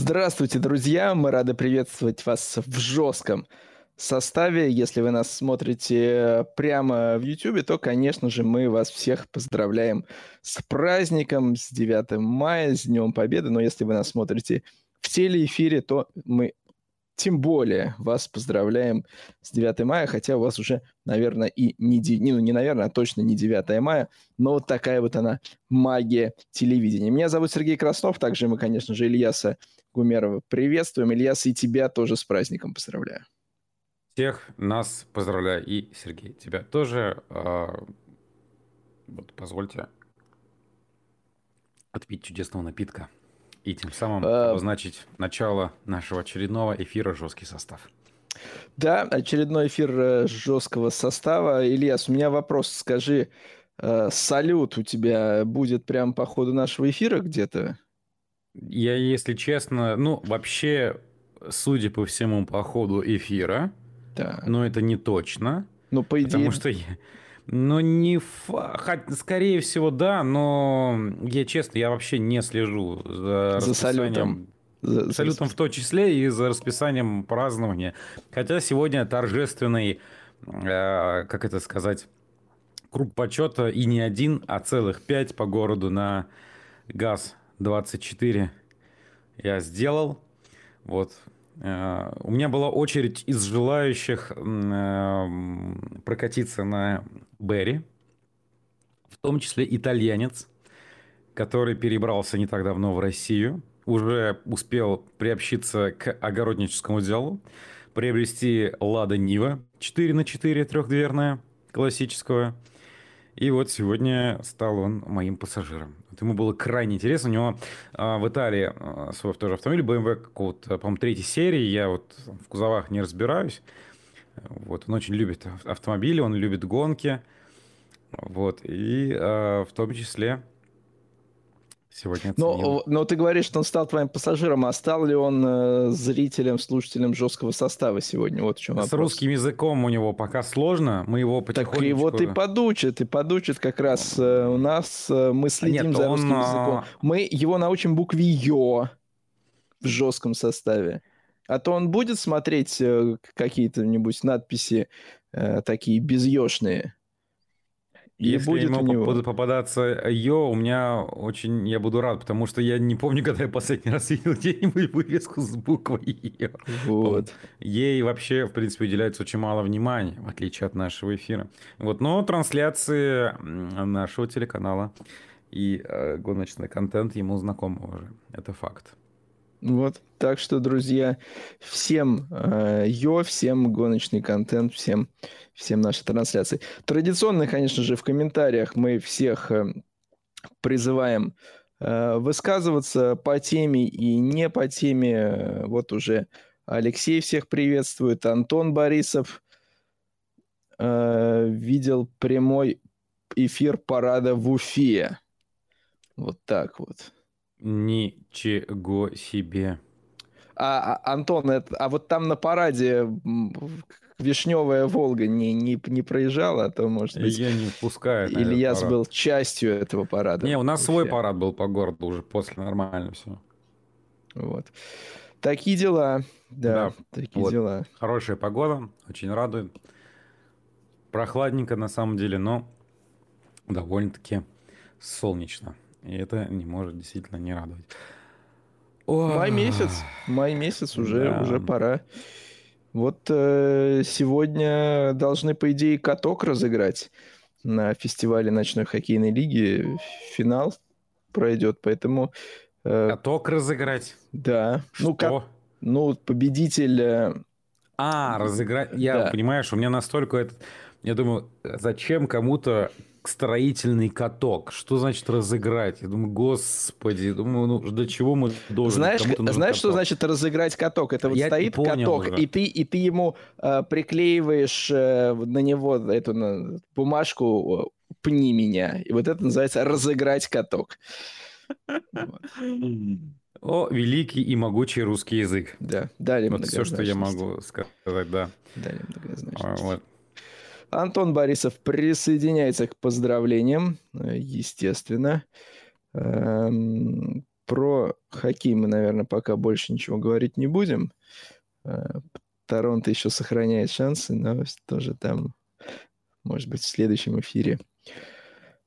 Здравствуйте, друзья! Мы рады приветствовать вас в жестком составе. Если вы нас смотрите прямо в YouTube, то, конечно же, мы вас всех поздравляем с праздником, с 9 мая, с Днем Победы. Но если вы нас смотрите в телеэфире, то мы тем более вас поздравляем с 9 мая, хотя у вас уже, наверное, и не, ну, не наверное, а точно не 9 мая, но вот такая вот она магия телевидения. Меня зовут Сергей Краснов, также мы, конечно же, Ильяса Гумерова приветствуем. Ильяс, и тебя тоже с праздником поздравляю. Всех нас поздравляю, и Сергей, тебя тоже. А, вот позвольте отпить чудесного напитка и тем самым а... обозначить начало нашего очередного эфира «Жесткий состав». Да, очередной эфир э, жесткого состава. Ильяс, у меня вопрос. Скажи, э, салют у тебя будет прямо по ходу нашего эфира где-то? Я, если честно, ну, вообще, судя по всему, по ходу эфира, да. но это не точно. Ну, по идее... Потому что я... Ну, не... Хоть, скорее всего, да, но я честно, я вообще не слежу за, за салютом. За, салютом в том числе и за расписанием празднования. Хотя сегодня торжественный, э, как это сказать, круг почета и не один, а целых пять по городу на ГАЗ-24 я сделал. Вот. Э, у меня была очередь из желающих э, прокатиться на Берри, в том числе итальянец, который перебрался не так давно в Россию, уже успел приобщиться к огородническому делу, приобрести Лада Нива 4 на 4 трехдверная, классического, и вот сегодня стал он моим пассажиром. Вот ему было крайне интересно. У него а, в Италии а, свой тоже автомобиль BMW какого-то, по-моему, третьей серии. Я вот в кузовах не разбираюсь. Вот, он очень любит автомобили, он любит гонки. Вот, и а, в том числе сегодня но, но ты говоришь, что он стал твоим пассажиром, а стал ли он э, зрителем, слушателем жесткого состава сегодня? Вот в чем вопрос. С русским языком у него пока сложно, мы его потихонечку... Так его ты подучит, и подучит как раз э, у нас, э, мы следим Нет, за русским он... языком. Мы его научим букве «ё» в жестком составе. А то он будет смотреть э, какие-то-нибудь надписи э, такие безъешные. И Если будет ему у него. будут попадаться Йо, у меня очень... Я буду рад, потому что я не помню, когда я последний раз видел где-нибудь вывеску с буквой Йо. Вот. Ей вообще, в принципе, уделяется очень мало внимания, в отличие от нашего эфира. Вот, но трансляции нашего телеканала и э, гоночный контент ему знакомы уже. Это факт. Вот, так что, друзья, всем э, йо, всем гоночный контент, всем, всем наши трансляции. Традиционно, конечно же, в комментариях мы всех э, призываем э, высказываться по теме и не по теме. Вот уже Алексей всех приветствует, Антон Борисов э, видел прямой эфир парада в Уфе. Вот так вот. Ничего себе. А, а Антон, это, а вот там на параде Вишневая Волга не, не, не проезжала, а то, может быть... Я не пускаю. Ильяс был частью этого парада. Не, у нас свой парад был по городу уже после, нормально все. Вот. Такие дела. Да, да такие вот. дела. Хорошая погода, очень радует. Прохладненько на самом деле, но довольно-таки солнечно. И это не может действительно не радовать. О, май месяц, май месяц уже, да. уже пора. Вот э, сегодня должны, по идее, каток разыграть на фестивале ночной хоккейной лиги. Финал пройдет, поэтому... Э, каток разыграть? Да. Ну, Что? Ну, как, ну, победитель... Э, а, разыграть... Я, да. понимаешь, у меня настолько это... Я думаю, зачем кому-то строительный каток. Что значит разыграть? Я думаю, господи, думаю, ну до чего мы должны? Знаешь, знаешь что значит разыграть каток? Это вот Я стоит каток, уже. и ты и ты ему э, приклеиваешь э, на него эту на, бумажку "пни меня", и вот это называется разыграть каток. О, великий и могучий русский язык. Да, далее Вот все, что я могу сказать, да. Далее многозначность. Вот. Антон Борисов присоединяется к поздравлениям, естественно. Эм, про хоккей мы, наверное, пока больше ничего говорить не будем. Э, Торонто еще сохраняет шансы, но тоже там, может быть, в следующем эфире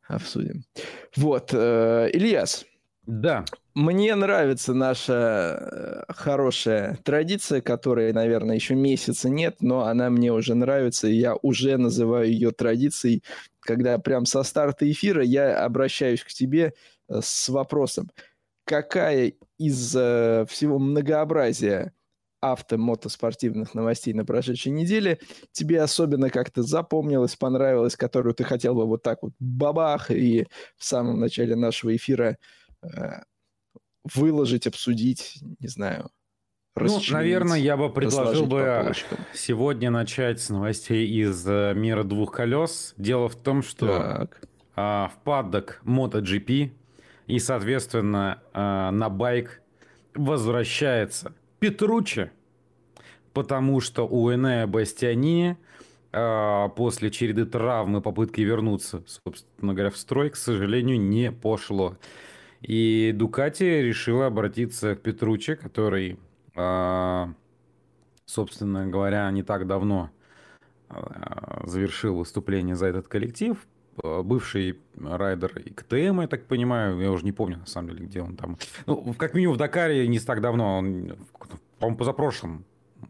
обсудим. Вот, э, Ильяс. Да. Мне нравится наша э, хорошая традиция, которой, наверное, еще месяца нет, но она мне уже нравится, и я уже называю ее традицией, когда прям со старта эфира я обращаюсь к тебе э, с вопросом, какая из э, всего многообразия авто-мотоспортивных новостей на прошедшей неделе тебе особенно как-то запомнилось, понравилось, которую ты хотел бы вот так вот бабах и в самом начале нашего эфира выложить, обсудить, не знаю. Ну, наверное, я бы предложил бы сегодня начать с новостей из э, мира двух колес. Дело в том, что так. А, в паддок MotoGP и, соответственно, а, на байк возвращается Петручи, потому что у Энея Бастианини а, после череды травм и попытки вернуться, собственно говоря, в строй, к сожалению, не пошло. И Дукати решила обратиться к Петруче, который, а, собственно говоря, не так давно а, завершил выступление за этот коллектив. А, бывший райдер и КТМ, я так понимаю, я уже не помню, на самом деле, где он там. Ну, как минимум в Дакаре не так давно, он, по-моему, позапрошлом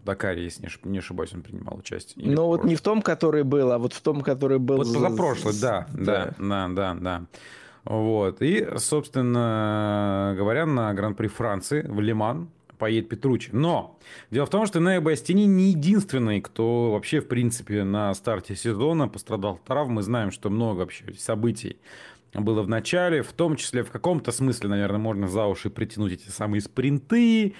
Дакаре, если не ошибаюсь, он принимал участие. Ну, вот не в том, который был, а вот в том, который был... Вот позапрошлый, да, да, да, да, да. Вот. И, собственно говоря, на Гран-при Франции в Лиман поедет Петручи. Но дело в том, что Нео Бастини не единственный, кто вообще, в принципе, на старте сезона пострадал от травм. Мы знаем, что много вообще событий было в начале, в том числе в каком-то смысле, наверное, можно за уши притянуть эти самые спринты,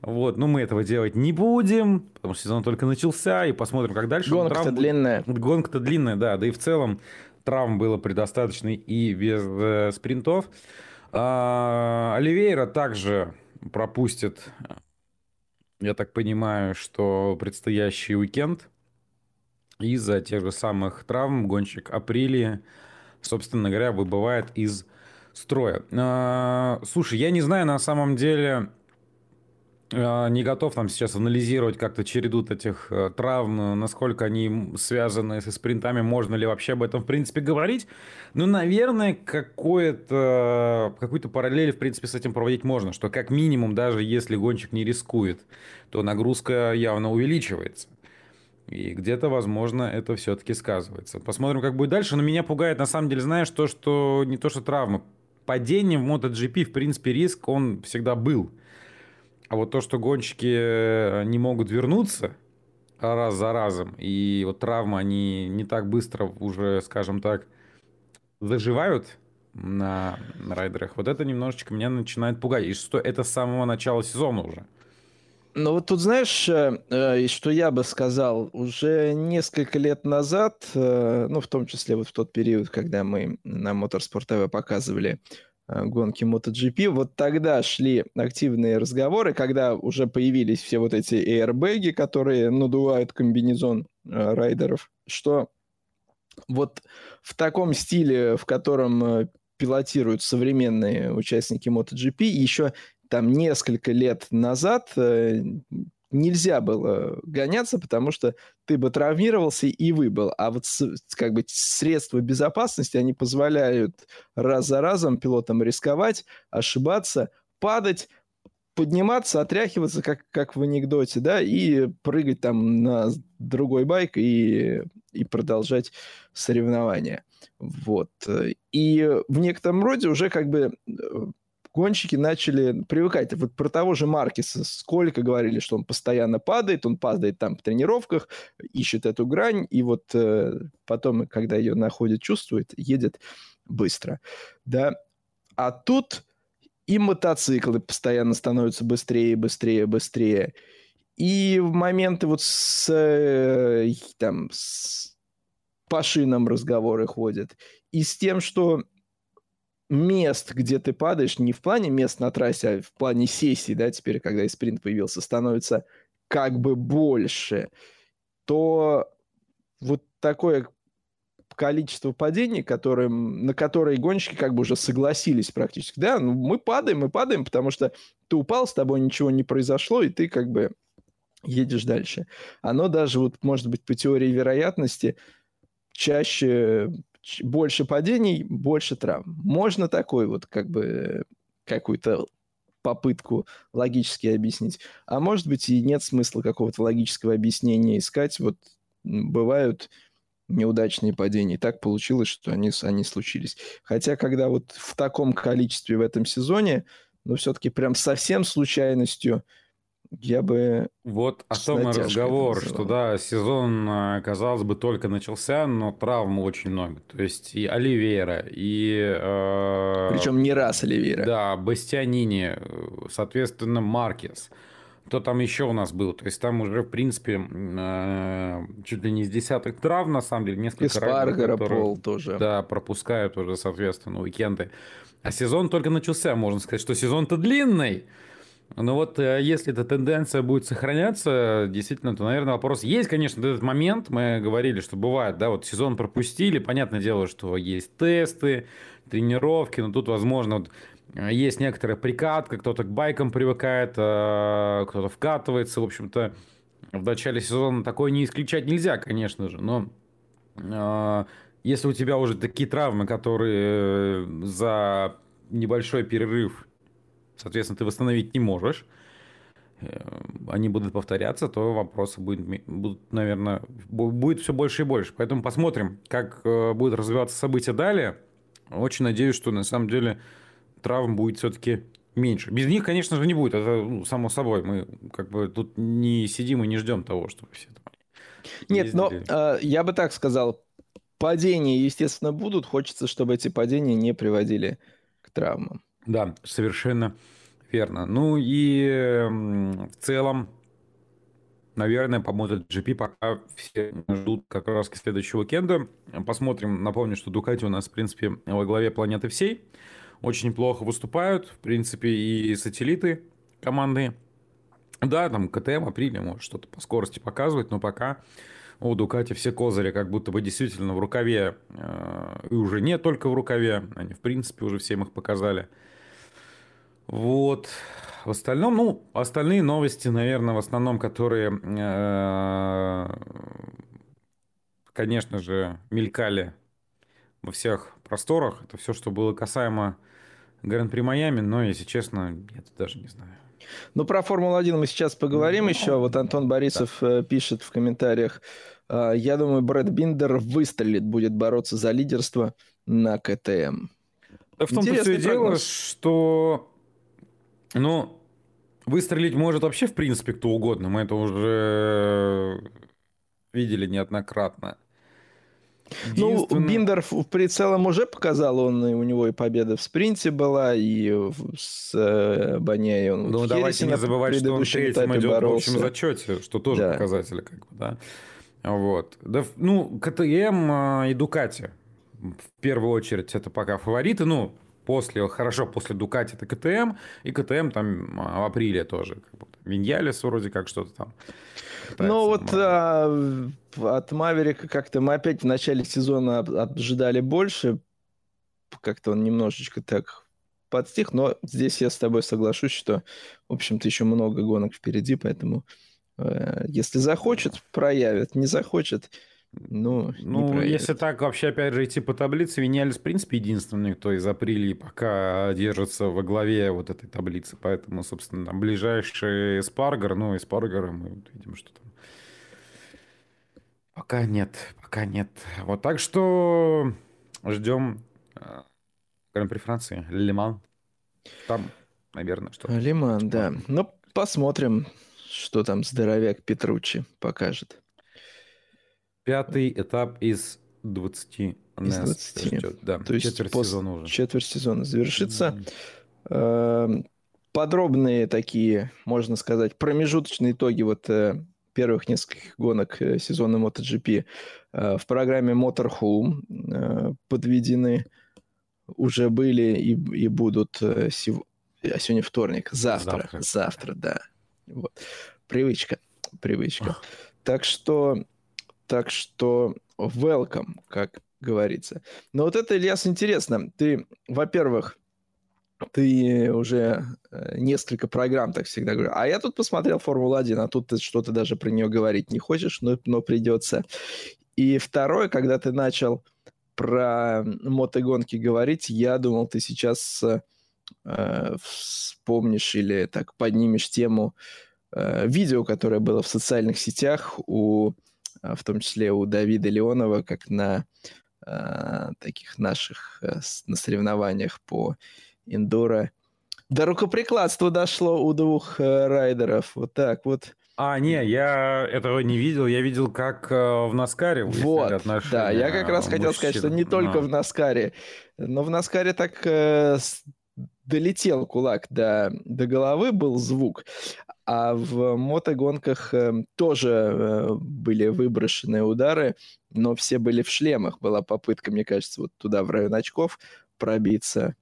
вот, но мы этого делать не будем, потому что сезон только начался, и посмотрим, как дальше. Гонка-то длинная. Гонка-то длинная, да, да и в целом травм было предостаточно и без э, спринтов. А, Оливейра также пропустит, я так понимаю, что предстоящий уикенд из-за тех же самых травм гонщик Априлии, собственно говоря, выбывает из строя. А, слушай, я не знаю на самом деле, не готов там сейчас анализировать как-то череду этих э, травм, насколько они связаны со спринтами, можно ли вообще об этом в принципе говорить. Ну, наверное, какое-то, какую-то параллель в принципе с этим проводить можно, что как минимум, даже если гонщик не рискует, то нагрузка явно увеличивается. И где-то, возможно, это все-таки сказывается. Посмотрим, как будет дальше. Но меня пугает, на самом деле, знаешь, то, что не то, что травмы. Падение в MotoGP, в принципе, риск, он всегда был. А вот то, что гонщики э, не могут вернуться раз за разом, и вот травмы, они не так быстро уже, скажем так, заживают на райдерах, вот это немножечко меня начинает пугать. И что это с самого начала сезона уже. Ну вот тут знаешь, э, э, что я бы сказал, уже несколько лет назад, ну в том числе вот в тот период, когда мы на Motorsport TV показывали гонки MotoGP. Вот тогда шли активные разговоры, когда уже появились все вот эти airbag, которые надувают комбинезон э, райдеров, что вот в таком стиле, в котором э, пилотируют современные участники MotoGP, еще там несколько лет назад нельзя было гоняться, потому что ты бы травмировался и выбыл. А вот как бы средства безопасности, они позволяют раз за разом пилотам рисковать, ошибаться, падать, подниматься, отряхиваться, как, как в анекдоте, да, и прыгать там на другой байк и, и продолжать соревнования. Вот. И в некотором роде уже как бы э, гонщики начали привыкать. Вот про того же Маркиса сколько говорили, что он постоянно падает, он падает там в тренировках, ищет эту грань, и вот э, потом, когда ее находит, чувствует, едет быстро. Да? А тут и мотоциклы постоянно становятся быстрее, быстрее, быстрее. И в моменты вот с, э, там, с, по шинам разговоры ходят. И с тем, что мест, где ты падаешь, не в плане мест на трассе, а в плане сессий, да, теперь, когда и спринт появился, становится как бы больше, то вот такое количество падений, которые, на которые гонщики как бы уже согласились практически. Да, ну мы падаем, мы падаем, потому что ты упал, с тобой ничего не произошло, и ты как бы едешь дальше. Оно даже, вот, может быть, по теории вероятности, чаще, больше падений, больше травм. Можно такой вот как бы какую-то попытку логически объяснить. А может быть и нет смысла какого-то логического объяснения искать. Вот бывают неудачные падения. И так получилось, что они, они случились. Хотя, когда вот в таком количестве в этом сезоне, ну, все-таки прям совсем случайностью я бы... Вот о том и разговор, что да, сезон, а, казалось бы, только начался, но травм очень много. То есть и Оливейра, и... Э, Причем не раз Оливейра. Да, Бастианини, соответственно, Маркес. Кто там еще у нас был? То есть там уже, в принципе, э, чуть ли не из десятых травм, на самом деле, несколько Эспаргара, Пол тоже. Да, пропускают уже, соответственно, уикенды. А сезон только начался, можно сказать, что сезон-то длинный. Ну вот, э, если эта тенденция будет сохраняться, действительно, то, наверное, вопрос... Есть, конечно, этот момент, мы говорили, что бывает, да, вот сезон пропустили, понятное дело, что есть тесты, тренировки, но тут, возможно, вот э, есть некоторая прикатка, кто-то к байкам привыкает, э, кто-то вкатывается, в общем-то, в начале сезона такое не исключать нельзя, конечно же, но если у тебя уже такие травмы, которые за небольшой перерыв соответственно, ты восстановить не можешь, э, они будут повторяться, то вопросы будут, будут, наверное, будет все больше и больше. Поэтому посмотрим, как э, будут развиваться события далее. Очень надеюсь, что на самом деле травм будет все-таки меньше. Без них, конечно же, не будет. Это ну, само собой. Мы как бы тут не сидим и не ждем того, чтобы все там Нет, но э, я бы так сказал. Падения, естественно, будут. Хочется, чтобы эти падения не приводили к травмам. Да, совершенно верно. Ну и в целом, наверное, по MotoGP пока все ждут как раз следующего уикенда. Посмотрим. Напомню, что Дукати у нас, в принципе, во главе планеты всей. Очень неплохо выступают. В принципе, и сателлиты команды. Да, там КТМ, Априлия может что-то по скорости показывать, но пока у Дукати все козыри как будто бы действительно в рукаве. Э, и уже не только в рукаве. Они, в принципе, уже всем их показали. Вот. В остальном, ну, остальные новости, наверное, в основном, которые, э, конечно же, мелькали во всех просторах. Это все, что было касаемо Гран-при Майами, но, если честно, я тут даже не знаю. Ну, про Формулу-1 мы сейчас поговорим ну, еще. Вот Антон Борисов да. Э, пишет в комментариях. «А, я думаю, Брэд Биндер выстрелит, будет бороться за лидерство на КТМ. Да в том-то все и дело, что ну, выстрелить может вообще, в принципе, кто угодно. Мы это уже видели неоднократно. Ну, Биндер в прицелом уже показал, он у него и победа в спринте была, и с э, Баняей он Ну, давайте не забывать, что он третьим идет боролся. в общем зачете, что тоже да. показатель, как бы, да. Вот. Да, ну, КТМ а, и Дукати в первую очередь это пока фавориты. Ну, после, хорошо, после Дукати это КТМ, и КТМ там а, в апреле тоже. Как будто. Виньялис вроде как что-то там. Ну вот а, от Маверика как-то мы опять в начале сезона ожидали больше. Как-то он немножечко так подстих, но здесь я с тобой соглашусь, что, в общем-то, еще много гонок впереди, поэтому э, если захочет, проявит, не захочет, ну, ну если так вообще, опять же, идти по таблице, Виньялис, в принципе, единственный, кто из апреля пока держится во главе вот этой таблицы. Поэтому, собственно, там ближайший Спаргар, ну, и Спаргара мы вот видим, что там Пока нет, пока нет. Вот так что ждем э, Гран-при Франции, Лиман. Там, наверное, что-то. Лиман, да. Ну, посмотрим, что там здоровяк Петручи покажет. Пятый этап из 20 из нас 20. ждет. Да, То есть четверть пос... сезона уже. Четверть сезона завершится. Mm-hmm. Подробные такие, можно сказать, промежуточные итоги вот э, первых нескольких гонок э, сезона MotoGP э, в программе Motorhome подведены, уже были и, и будут сев... а сегодня вторник, завтра, завтра, завтра да. Вот. Привычка, привычка. Ох. Так что так что welcome, как говорится. Но вот это, Ильяс, интересно. Ты, во-первых, ты уже э, несколько программ так всегда говорю. А я тут посмотрел Формулу-1, а тут ты что-то даже про нее говорить не хочешь, но, но придется. И второе, когда ты начал про мотогонки говорить, я думал, ты сейчас э, вспомнишь или так поднимешь тему э, видео, которое было в социальных сетях у, э, в том числе у Давида Леонова, как на э, таких наших э, на соревнованиях по Индора. До рукоприкладства дошло у двух э, райдеров. Вот так вот. А, не, я этого не видел. Я видел, как э, в Наскаре Вот, отношения да, я как раз хотел сказать, что не только но... в Наскаре, но в Наскаре так э, долетел кулак до, до головы, был звук. А в мотогонках э, тоже э, были выброшенные удары, но все были в шлемах. Была попытка, мне кажется, вот туда, в район очков пробиться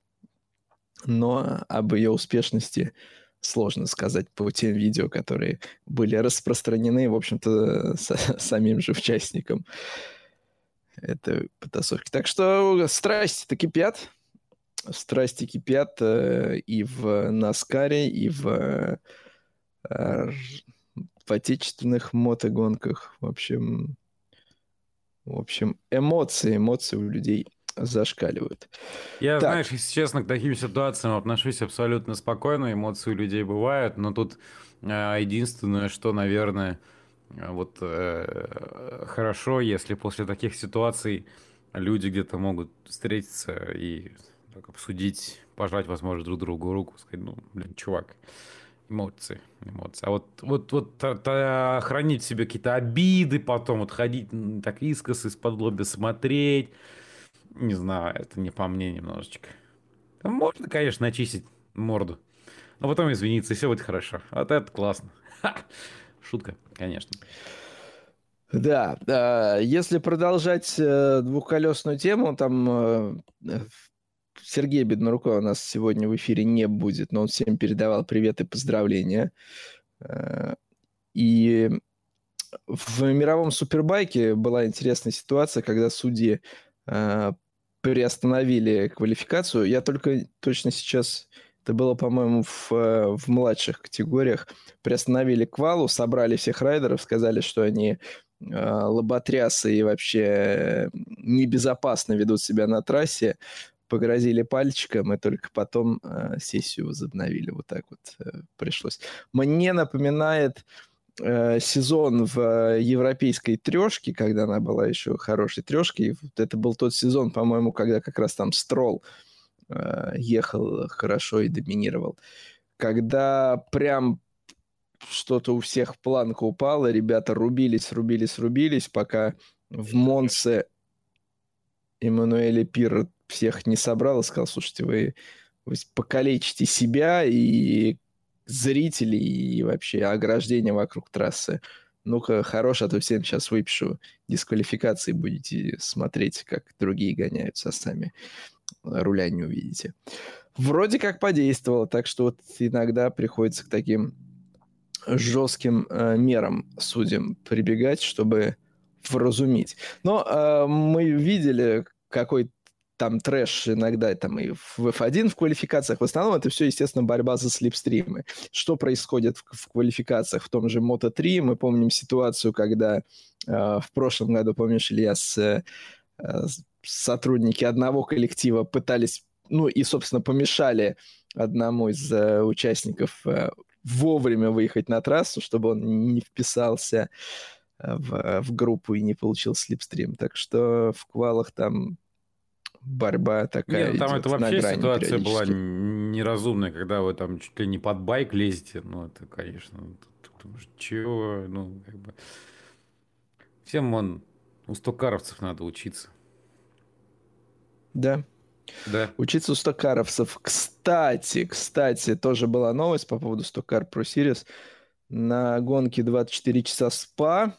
но об ее успешности сложно сказать по тем видео, которые были распространены, в общем-то, самим же участникам этой потасовки. Так что страсти-то кипят. Страсти кипят э, и в Наскаре, и в, э, в отечественных мотогонках. В общем, в общем, эмоции, эмоции у людей зашкаливают. Я, так. знаешь, если честно, к таким ситуациям отношусь абсолютно спокойно. Эмоции у людей бывают, но тут э, единственное, что, наверное, вот э, хорошо, если после таких ситуаций люди где-то могут встретиться и так, обсудить, пожать, возможно, друг другу руку, сказать, ну, блин, чувак, эмоции, эмоции. А вот, вот, вот та, та, хранить себе какие-то обиды потом, вот ходить так искосы из-под лоби смотреть, не знаю, это не по мне немножечко. Можно, конечно, очистить морду. Но потом извиниться, и все будет хорошо. Вот это классно. Шутка, конечно. Да, да, если продолжать э, двухколесную тему, там Сергей Беднаруков у нас сегодня в эфире не будет, но он всем передавал привет и поздравления. Э, и в мировом супербайке была интересная ситуация, когда судьи э, приостановили квалификацию. Я только точно сейчас, это было, по-моему, в, э, в младших категориях, приостановили квалу, собрали всех райдеров, сказали, что они лоботрясы и вообще небезопасно ведут себя на трассе, погрозили пальчиком, и только потом э, сессию возобновили. Вот так вот э, пришлось. Мне напоминает Э, сезон в э, европейской трешке, когда она была еще хорошей трешкой. Вот это был тот сезон, по-моему, когда как раз там Строл э, ехал хорошо и доминировал. Когда прям что-то у всех планка упала, ребята рубились, рубились, рубились, пока в Монце Эммануэле Пир всех не собрал и сказал, слушайте, вы, вы покалечите себя и зрителей и вообще ограждения вокруг трассы. Ну-ка, хорош, а то всем сейчас выпишу дисквалификации, будете смотреть, как другие гоняются, а сами руля не увидите. Вроде как подействовало, так что вот иногда приходится к таким жестким э, мерам судьям прибегать, чтобы вразумить. Но э, мы видели, какой там трэш иногда там и в F1 в квалификациях. В основном это все, естественно, борьба за слепстримы. Что происходит в, в квалификациях в том же Moto3? Мы помним ситуацию, когда э, в прошлом году, помнишь, Илья, с, э, сотрудники одного коллектива пытались, ну и, собственно, помешали одному из э, участников э, вовремя выехать на трассу, чтобы он не вписался э, в, в группу и не получил слепстрим. Так что в квалах там борьба такая. Нет, там это вообще ситуация была неразумная, когда вы там чуть ли не под байк лезете. Ну, это, конечно, чего, ну, как бы... Всем вон у стокаровцев надо учиться. Да. Да. Учиться у стокаровцев. Кстати, кстати, тоже была новость по поводу Стокар Pro Series. На гонке 24 часа СПА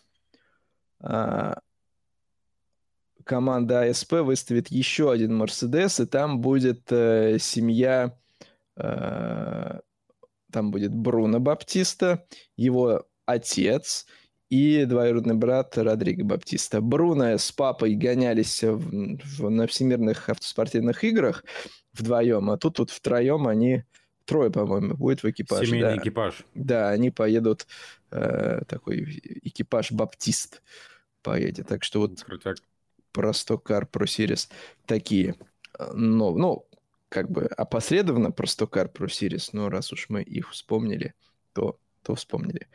а, команда АСП выставит еще один Мерседес, и там будет э, семья, э, там будет Бруно Баптиста, его отец и двоюродный брат Родриго Баптиста. Бруно с папой гонялись в, в, на всемирных автоспортивных играх вдвоем, а тут вот втроем они трое, по-моему, будет в экипаже. Семейный да. экипаж. Да, они поедут, э, такой экипаж Баптист поедет. Так что вот Крутяк. Про Стокар, про Сирис такие. Но, ну, как бы опосредованно про Стокар, про Сирис, но раз уж мы их вспомнили, то, то вспомнили.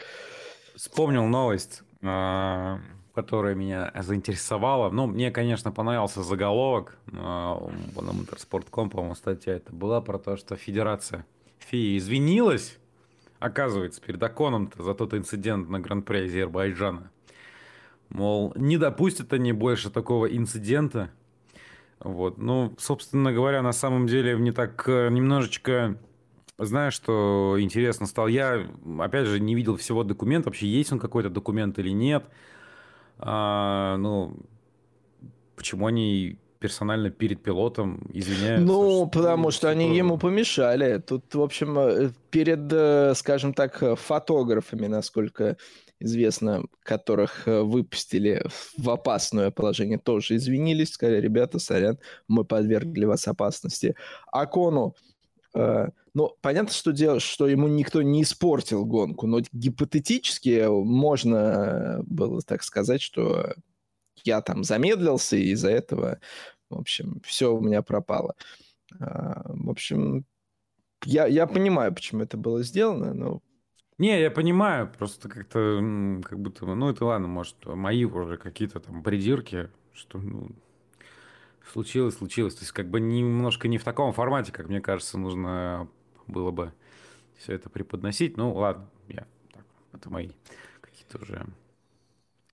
Вспомнил новость, а, которая меня заинтересовала. Ну, мне, конечно, понравился заголовок на Motorsport.com, по-моему, статья это была про то, что Федерация ФИА извинилась, оказывается, перед Аконом за тот инцидент на Гран-при Азербайджана. Мол, не допустят они больше такого инцидента. Вот. Ну, собственно говоря, на самом деле мне так э, немножечко знаешь, что интересно стало? Я, опять же, не видел всего документа. Вообще, есть он какой-то документ или нет. А, ну, почему они персонально перед пилотом извиняются? Ну, что, потому что, что они ему помешали. Тут, в общем, э, перед, э, скажем так, фотографами, насколько известно, которых э, выпустили в опасное положение, тоже извинились, сказали, ребята, сорян, мы подвергли вас опасности. Акону Э, ну, понятно, что дело, что ему никто не испортил гонку, но гипотетически можно было так сказать, что я там замедлился, и из-за этого, в общем, все у меня пропало. А, в общем, я, я понимаю, почему это было сделано, но... Не, я понимаю, просто как-то, как будто, ну, это ладно, может, мои уже какие-то там придирки, что, ну, Случилось, случилось. То есть как бы немножко не в таком формате, как мне кажется, нужно было бы все это преподносить. Ну, ладно, я так, это мои какие-то уже...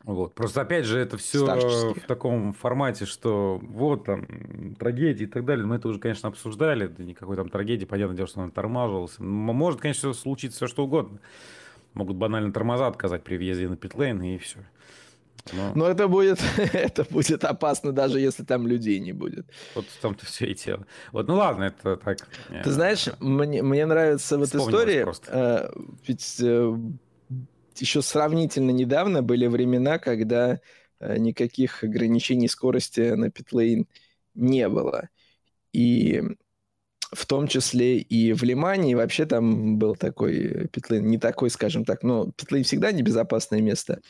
Вот. Просто опять же, это все в таком формате, что вот там трагедии и так далее. Мы это уже, конечно, обсуждали. Да никакой там трагедии, понятное дело, что он тормаживался. Может, конечно, случиться все что угодно. Могут банально тормоза отказать при въезде на питлейн, и все. Но... Но это будет, это будет опасно, даже если там людей не будет. Вот в том-то все и дело. Вот, ну ладно, это так. Ты знаешь, мне, мне нравится вот история. Э, ведь э, еще сравнительно недавно были времена, когда э, никаких ограничений скорости на питлейн не было. И в том числе и в Лимане, и вообще там был такой питлейн, не такой, скажем так, но питлейн всегда небезопасное место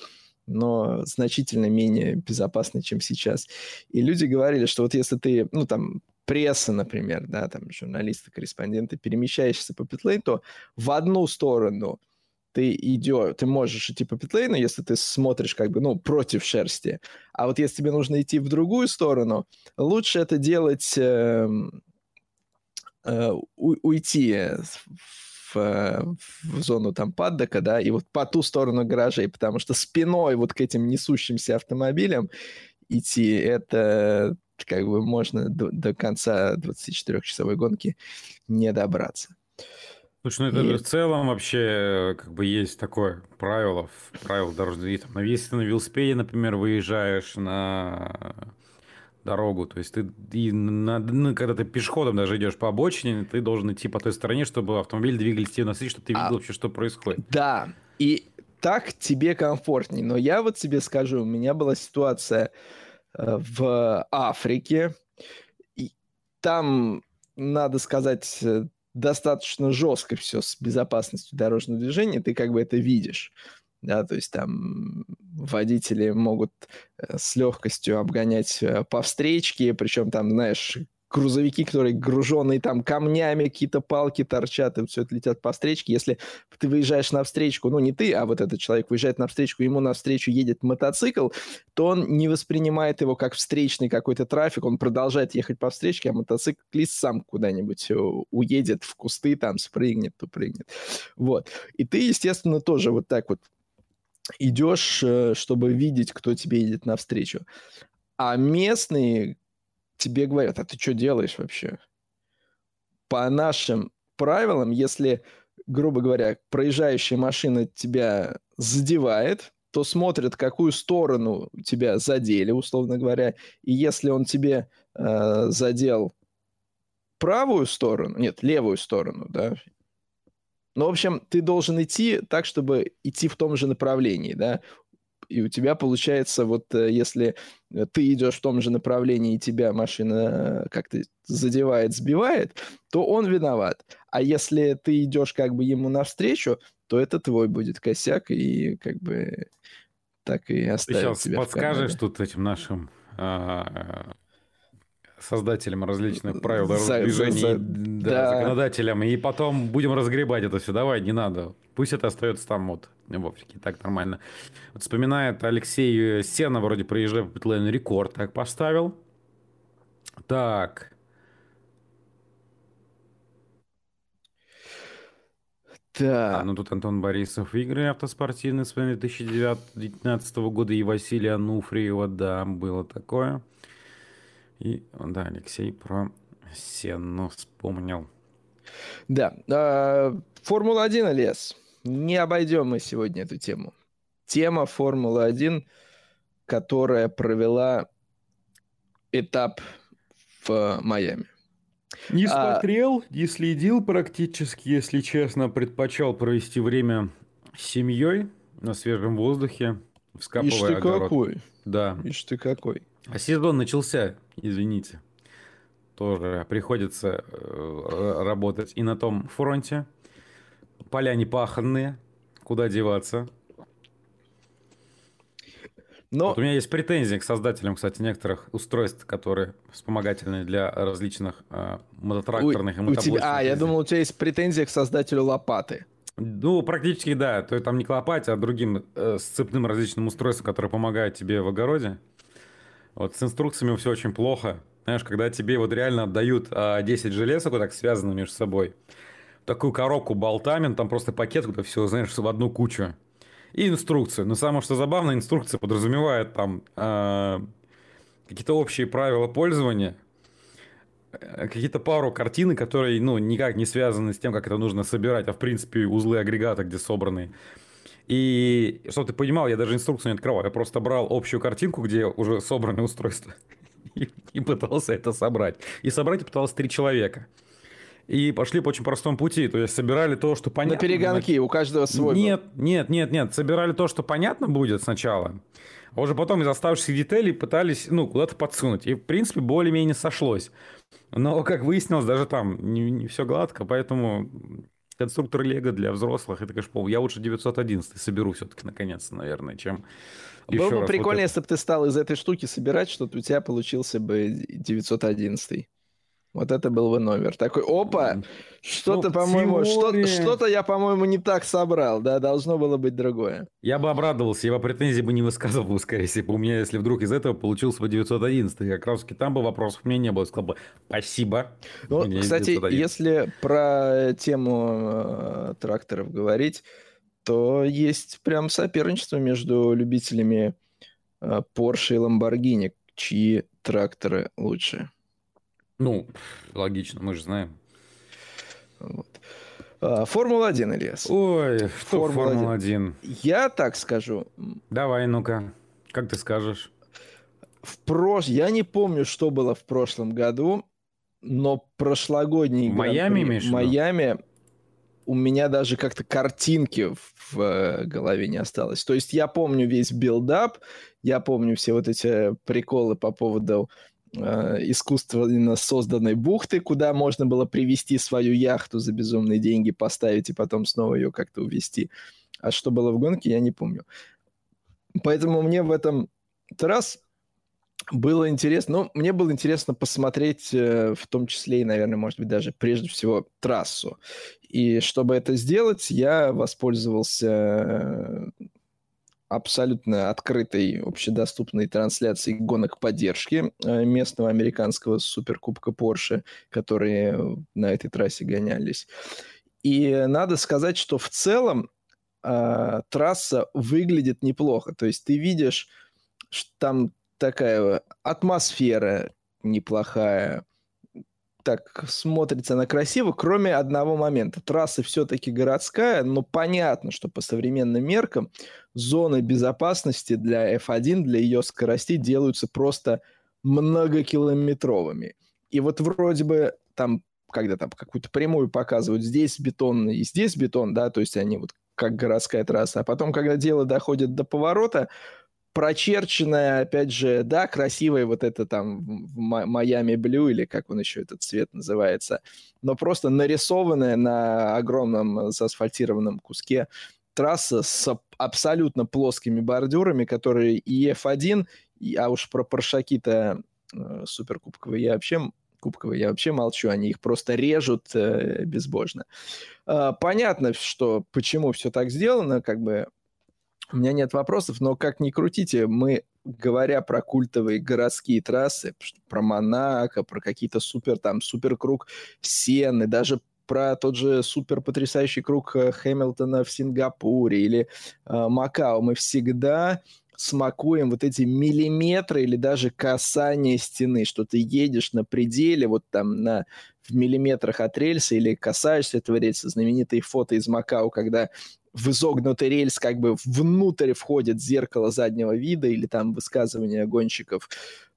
но значительно менее безопасный, чем сейчас. И люди говорили, что вот если ты, ну, там, пресса, например, да, там, журналисты, корреспонденты, перемещаешься по питлейн, то в одну сторону ты идешь, ты можешь идти по питлейну, если ты смотришь как бы, ну, против шерсти. А вот если тебе нужно идти в другую сторону, лучше это делать, э, э, уйти в, в зону там паддока, да, и вот по ту сторону гаражей, потому что спиной вот к этим несущимся автомобилям идти, это как бы можно до, до конца 24-часовой гонки не добраться. Слушай, ну это и... в целом вообще как бы есть такое правило, правило дорожного там, если на велосипеде, например, выезжаешь на дорогу. То есть ты и на, ну, когда ты пешеходом даже идешь по обочине, ты должен идти по той стороне, чтобы автомобиль двигались тебе навстречу, чтобы ты видел а, вообще, что происходит. Да, и так тебе комфортней. Но я вот тебе скажу, у меня была ситуация э, в Африке, и там, надо сказать, э, достаточно жестко все с безопасностью дорожного движения, ты как бы это видишь. Да, то есть там водители могут э, с легкостью обгонять э, по встречке, причем там, знаешь, грузовики, которые груженные там камнями, какие-то палки торчат, и все это летят по встречке. Если ты выезжаешь на встречку, ну не ты, а вот этот человек выезжает на встречку, ему навстречу едет мотоцикл, то он не воспринимает его как встречный какой-то трафик, он продолжает ехать по встречке, а мотоциклист сам куда-нибудь э, уедет в кусты, там спрыгнет, то прыгнет. Вот. И ты, естественно, тоже вот так вот идешь, э, чтобы видеть, кто тебе едет навстречу. А местные тебе говорят, а ты что делаешь вообще? По нашим правилам, если, грубо говоря, проезжающая машина тебя задевает, то смотрят, какую сторону тебя задели, условно говоря. И если он тебе э, задел правую сторону, нет, левую сторону, да, ну, в общем, ты должен идти так, чтобы идти в том же направлении, да. И у тебя получается, вот э, если ты идешь в том же направлении, и тебя машина как-то задевает, сбивает, то он виноват. А если ты идешь как бы ему навстречу, то это твой будет косяк, и как бы так и оставит Ты сейчас подскажешь тут этим нашим а, создателям различных правил дорожного движения, да, да. законодателям, и потом будем разгребать это все. Давай, не надо. Пусть это остается там вот в Африке, так нормально. Вот вспоминает Алексей Сена, вроде проезжая по Питлейну, рекорд так поставил. Так. Так. А, ну тут Антон Борисов. Игры автоспортивные с 2019 года и Василия Ануфриева, да, было такое. И, да, Алексей про Сенну вспомнил. Да. А, Формула-1, Лес. Не обойдем мы сегодня эту тему. Тема Формулы-1, которая провела этап в Майами. Не а смотрел, а... не следил практически, если честно. Предпочел провести время с семьей на свежем воздухе, вскапывая Ишь ты огород. какой. Да. Ишь ты какой. А сезон начался, извините. Тоже приходится э, работать и на том фронте. Поля не паханные, куда деваться. Но... Вот у меня есть претензии к создателям, кстати, некоторых устройств, которые вспомогательные для различных э, мототракторных у, и мотоблочных. Тебя... А, я думал, у тебя есть претензии к создателю лопаты. Ну, практически да. То есть там не к лопате, а другим э, сцепным различным устройствам, которые помогают тебе в огороде. Вот с инструкциями все очень плохо. Знаешь, когда тебе вот реально отдают а, 10 железок вот так связаны между собой, такую коробку болтами, там просто пакет, куда все, знаешь, в одну кучу. И инструкцию. Но самое что забавное, инструкция подразумевает там э, какие-то общие правила пользования, э, какие-то пару картины, которые, ну, никак не связаны с тем, как это нужно собирать, а в принципе узлы агрегата, где собраны. И, чтобы ты понимал, я даже инструкцию не открывал, я просто брал общую картинку, где уже собраны устройства, и, пытался это собрать. И собрать пыталось три человека и пошли по очень простому пути. То есть собирали то, что понятно. На перегонки, у каждого свой. Нет, был. нет, нет, нет. Собирали то, что понятно будет сначала. А уже потом из оставшихся деталей пытались, ну, куда-то подсунуть. И, в принципе, более-менее сошлось. Но, как выяснилось, даже там не, не все гладко, поэтому конструктор Лего для взрослых, это, конечно, я лучше 911 соберу все-таки наконец-то, наверное, чем Было бы прикольно, вот если бы ты стал из этой штуки собирать, что у тебя получился бы 911. Вот это был бы номер. Такой, опа, что-то, ну, по-моему, что- что-то я, по-моему, не так собрал, да, должно было быть другое. Я бы обрадовался, я бы претензий бы не высказывал, скорее всего, у меня, если вдруг из этого получился бы 911, как раз таки там бы вопросов у меня не было, сказал бы, спасибо. Ну, кстати, 911. если про тему э, тракторов говорить, то есть прям соперничество между любителями э, Porsche и Lamborghini, чьи тракторы лучше. Ну, логично, мы же знаем. Вот. А, Формула-1, Ильяс. Ой, Формула-1. Я так скажу. Давай, ну-ка. Как ты скажешь? В прош... Я не помню, что было в прошлом году, но прошлогодний в Майами, имеешь в Майами у меня даже как-то картинки в, э, голове не осталось. То есть я помню весь build-up, я помню все вот эти приколы по поводу искусственно созданной бухты, куда можно было привести свою яхту за безумные деньги, поставить и потом снова ее как-то увезти. А что было в гонке, я не помню. Поэтому мне в этом раз было интересно, ну, мне было интересно посмотреть, э, в том числе и, наверное, может быть, даже прежде всего трассу. И чтобы это сделать, я воспользовался абсолютно открытой, общедоступной трансляции гонок поддержки э, местного американского суперкубка Porsche, которые на этой трассе гонялись. И надо сказать, что в целом э, трасса выглядит неплохо. То есть ты видишь, что там такая атмосфера неплохая, так смотрится она красиво, кроме одного момента. Трасса все-таки городская, но понятно, что по современным меркам зоны безопасности для F1, для ее скоростей делаются просто многокилометровыми. И вот вроде бы там, когда там какую-то прямую показывают, здесь бетон и здесь бетон, да, то есть они вот как городская трасса. А потом, когда дело доходит до поворота, прочерченная, опять же, да, красивая вот это там Майами Блю или как он еще этот цвет называется, но просто нарисованная на огромном заасфальтированном куске трасса с абсолютно плоскими бордюрами, которые и F1, и, а уж про паршаки-то э, суперкубковые я вообще кубковые я вообще молчу, они их просто режут э, безбожно. Э, понятно, что почему все так сделано, как бы у меня нет вопросов, но как ни крутите, мы, говоря про культовые городские трассы, про Монако, про какие-то супер, там, суперкруг Сены, даже про тот же супер потрясающий круг э, Хэмилтона в Сингапуре или э, Макао, мы всегда смакуем вот эти миллиметры или даже касание стены, что ты едешь на пределе, вот там на, в миллиметрах от рельса или касаешься этого рельса. Знаменитые фото из Макао, когда в изогнутый рельс как бы внутрь входит зеркало заднего вида или там высказывание гонщиков,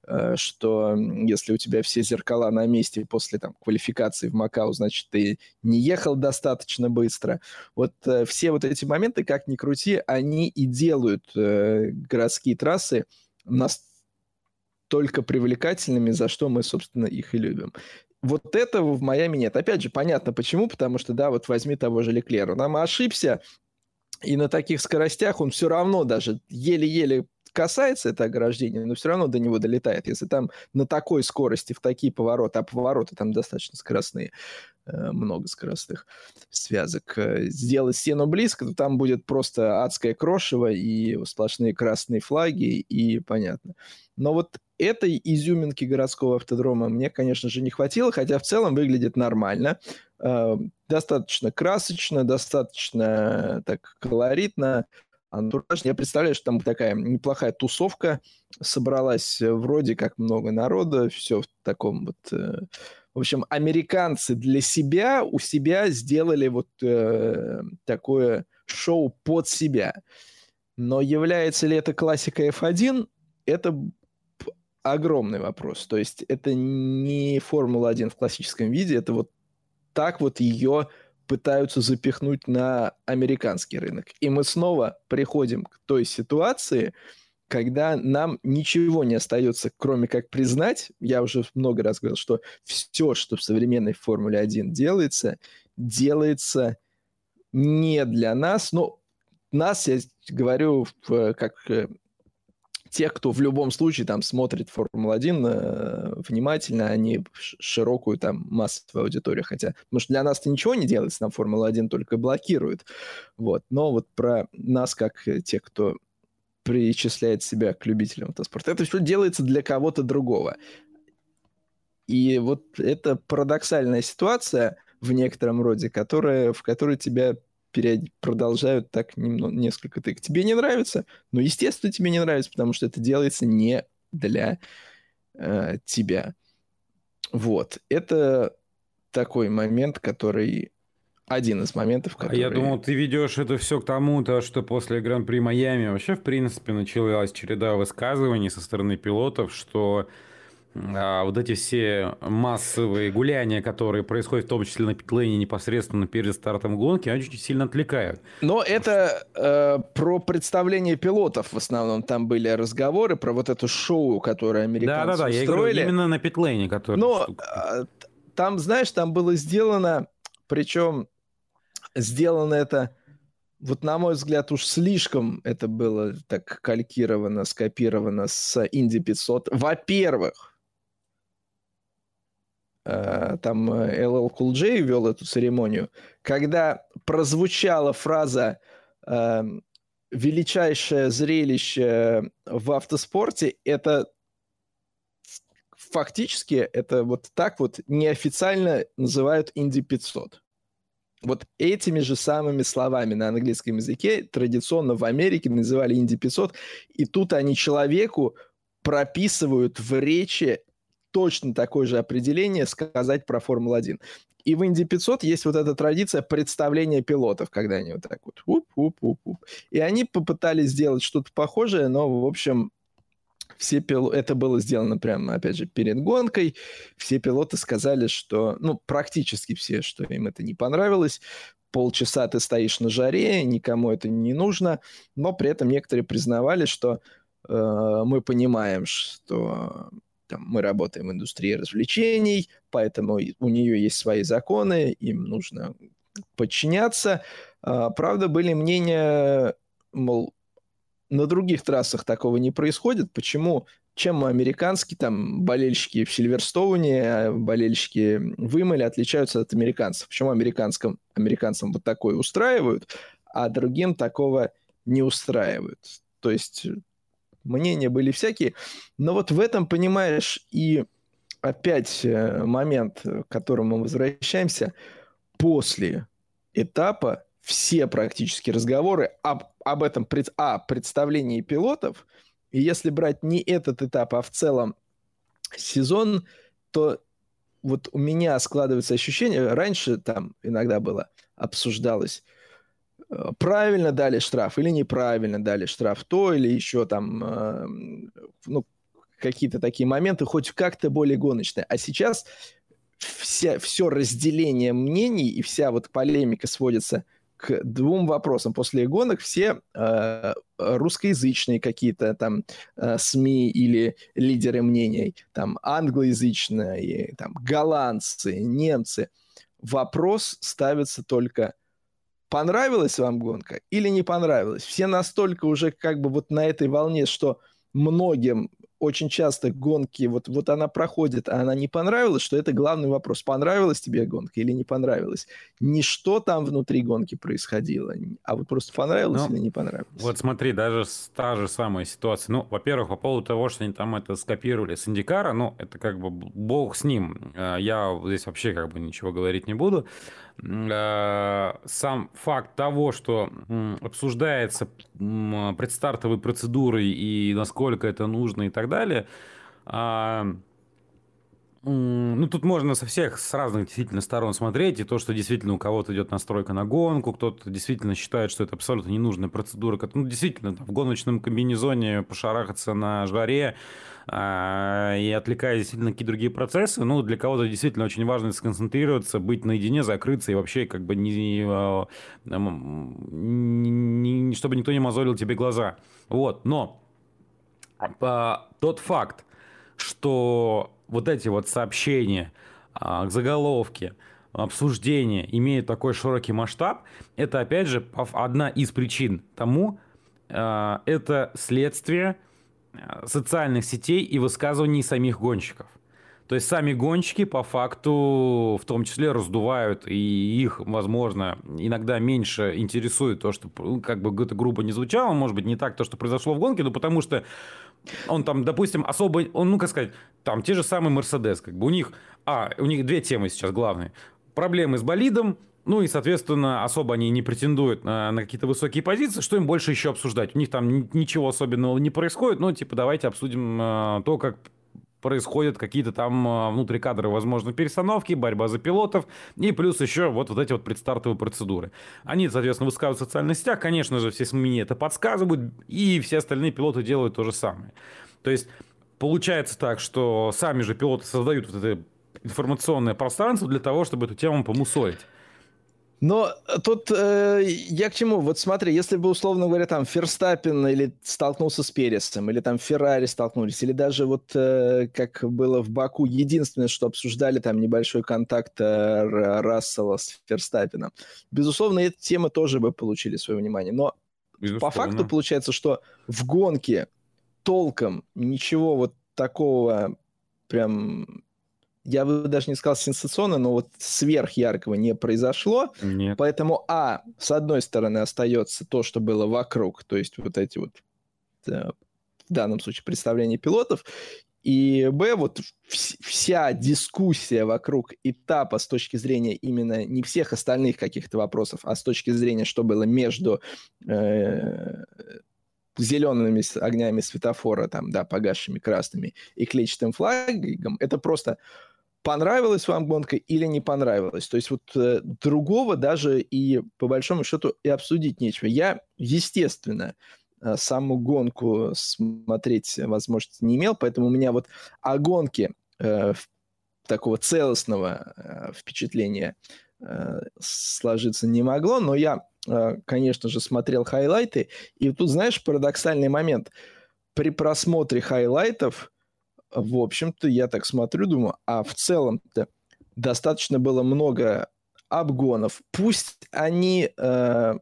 э, что если у тебя все зеркала на месте после там квалификации в Макао, значит, ты не ехал достаточно быстро. Вот э, все вот эти моменты, как ни крути, они и делают э, городские трассы настолько привлекательными, за что мы, собственно, их и любим. Вот этого в Майами нет. Опять же, понятно почему, потому что, да, вот возьми того же Леклера. Нам ошибся, и на таких скоростях он все равно даже еле-еле касается это ограждение, но все равно до него долетает. Если там на такой скорости, в такие повороты, а повороты там достаточно скоростные, э, много скоростных связок, э, сделать стену близко, то там будет просто адское крошево и сплошные красные флаги, и понятно. Но вот этой изюминки городского автодрома мне, конечно же, не хватило, хотя в целом выглядит нормально. Э, достаточно красочно, достаточно так колоритно, антуражно. Я представляю, что там такая неплохая тусовка собралась, э, вроде как много народа, все в таком вот... Э, в общем, американцы для себя, у себя сделали вот э, такое шоу под себя. Но является ли это классика F1? Это огромный вопрос. То есть это не Формула-1 в классическом виде, это вот так вот ее пытаются запихнуть на американский рынок. И мы снова приходим к той ситуации, когда нам ничего не остается, кроме как признать, я уже много раз говорил, что все, что в современной Формуле 1 делается, делается не для нас, но нас, я говорю, как э, те, кто в любом случае там смотрит Формулу-1 э, внимательно, а не широкую там массовую аудиторию. Хотя, потому что для нас-то ничего не делается, нам Формула-1 только блокирует. Вот. Но вот про нас, как э, те, кто причисляет себя к любителям автоспорта, это все делается для кого-то другого. И вот это парадоксальная ситуация в некотором роде, которая, в которой тебя период... продолжают так немного, несколько тык. Тебе не нравится? Ну, естественно, тебе не нравится, потому что это делается не для э, тебя. Вот. Это такой момент, который один из моментов, который... А я думал, ты ведешь это все к тому-то, что после Гран-при Майами вообще, в принципе, началась череда высказываний со стороны пилотов, что а вот эти все массовые гуляния, которые происходят в том числе на питлейне непосредственно перед стартом гонки, они очень сильно отвлекают. Но это э, про представление пилотов в основном там были разговоры, про вот это шоу, которое американцы Да-да-да, я говорю именно на питлейне. Который Но э, там, знаешь, там было сделано, причем сделано это вот на мой взгляд, уж слишком это было так калькировано, скопировано с Инди 500. Во-первых, там LL Cool J вел эту церемонию, когда прозвучала фраза э, «величайшее зрелище в автоспорте», это фактически, это вот так вот неофициально называют Инди 500. Вот этими же самыми словами на английском языке традиционно в Америке называли Инди 500, и тут они человеку прописывают в речи точно такое же определение сказать про Формулу-1. И в Инди 500 есть вот эта традиция представления пилотов, когда они вот так вот уп уп уп уп И они попытались сделать что-то похожее, но, в общем, все пил... это было сделано прямо, опять же, перед гонкой. Все пилоты сказали, что, ну, практически все, что им это не понравилось. полчаса ты стоишь на жаре, никому это не нужно, но при этом некоторые признавали, что э, мы понимаем, что там, мы работаем в индустрии развлечений, поэтому у нее есть свои законы, им нужно подчиняться. Э, правда, были мнения, мол, на других трассах такого не происходит. Почему? Чем американские там болельщики в Сильверстоуне, а болельщики в Имеле отличаются от американцев? Почему американским, американцам вот такое устраивают, а другим такого не устраивают? То есть мнения были всякие. Но вот в этом, понимаешь, и опять э, момент, к которому мы возвращаемся, после этапа все практически разговоры об, об этом пред, о представлении пилотов. И если брать не этот этап, а в целом сезон, то вот у меня складывается ощущение, раньше там иногда было, обсуждалось, э, правильно дали штраф или неправильно дали штраф, то или еще там, э, ну, какие-то такие моменты, хоть как-то более гоночные. А сейчас вся, все разделение мнений и вся вот полемика сводится к двум вопросам. После гонок все э, русскоязычные какие-то там э, СМИ или лидеры мнений, там англоязычные, там голландцы, немцы. Вопрос ставится только понравилась вам гонка или не понравилась. Все настолько уже как бы вот на этой волне, что многим очень часто гонки, вот, вот она проходит, а она не понравилась, что это главный вопрос. Понравилась тебе гонка или не понравилась? Не что там внутри гонки происходило, а вот просто понравилось ну, или не понравилось. Вот смотри, даже та же самая ситуация. Ну, во-первых, по поводу того, что они там это скопировали с Индикара, ну, это как бы бог с ним. Э, я здесь вообще как бы ничего говорить не буду. Э, сам факт того, что обсуждается предстартовые процедуры и насколько это нужно и так далее, а, ну, тут можно со всех, с разных действительно сторон смотреть, и то, что действительно у кого-то идет настройка на гонку, кто-то действительно считает, что это абсолютно ненужная процедура. Ну, действительно, в гоночном комбинезоне пошарахаться на жаре, а, и отвлекая действительно какие-то другие процессы. Ну, для кого-то действительно очень важно сконцентрироваться, быть наедине, закрыться и вообще как бы не, а, не, не чтобы никто не мозолил тебе глаза. Вот, но а, тот факт, что вот эти вот сообщения, заголовки, обсуждения имеют такой широкий масштаб, это опять же одна из причин тому, это следствие Э, социальных сетей и высказываний самих гонщиков. То есть сами гонщики по факту в том числе раздувают, и их, возможно, иногда меньше интересует то, что, как бы это грубо не звучало, может быть, не так то, что произошло в гонке, но потому что он там, допустим, особо, он, ну, как сказать, там те же самые Мерседес, как бы у них, а, у них две темы сейчас главные. Проблемы с болидом ну и, соответственно, особо они не претендуют на, на какие-то высокие позиции. Что им больше еще обсуждать? У них там ничего особенного не происходит. Ну, типа, давайте обсудим э, то, как происходят какие-то там э, внутрикадровые, возможно, перестановки, борьба за пилотов, и плюс еще вот, вот эти вот предстартовые процедуры. Они, соответственно, высказывают в социальных сетях, конечно же, все СМИ это подсказывают, и все остальные пилоты делают то же самое. То есть получается так, что сами же пилоты создают вот это информационное пространство для того, чтобы эту тему помусолить. Но тут э, я к чему? Вот смотри, если бы, условно говоря, там Ферстаппин или столкнулся с Пересом, или там Феррари столкнулись, или даже вот э, как было в Баку, единственное, что обсуждали там небольшой контакт э, Рассела с Ферстаппином, безусловно, эти темы тоже бы получили свое внимание. Но безусловно. по факту получается, что в гонке толком ничего вот такого прям я бы даже не сказал сенсационно, но вот сверхяркого не произошло. Нет. Поэтому, а, с одной стороны, остается то, что было вокруг, то есть вот эти вот, да, в данном случае, представления пилотов, и Б, вот вся дискуссия вокруг этапа с точки зрения именно не всех остальных каких-то вопросов, а с точки зрения, что было между э, зелеными огнями светофора, там, да, погасшими красными и клетчатым флагом, это просто понравилась вам гонка или не понравилась. То есть вот э, другого даже и по большому счету и обсудить нечего. Я, естественно, э, саму гонку смотреть возможности не имел, поэтому у меня вот о гонке э, такого целостного э, впечатления э, сложиться не могло, но я, э, конечно же, смотрел хайлайты, и тут, знаешь, парадоксальный момент. При просмотре хайлайтов, в общем-то, я так смотрю, думаю, а в целом-то достаточно было много обгонов. Пусть они э,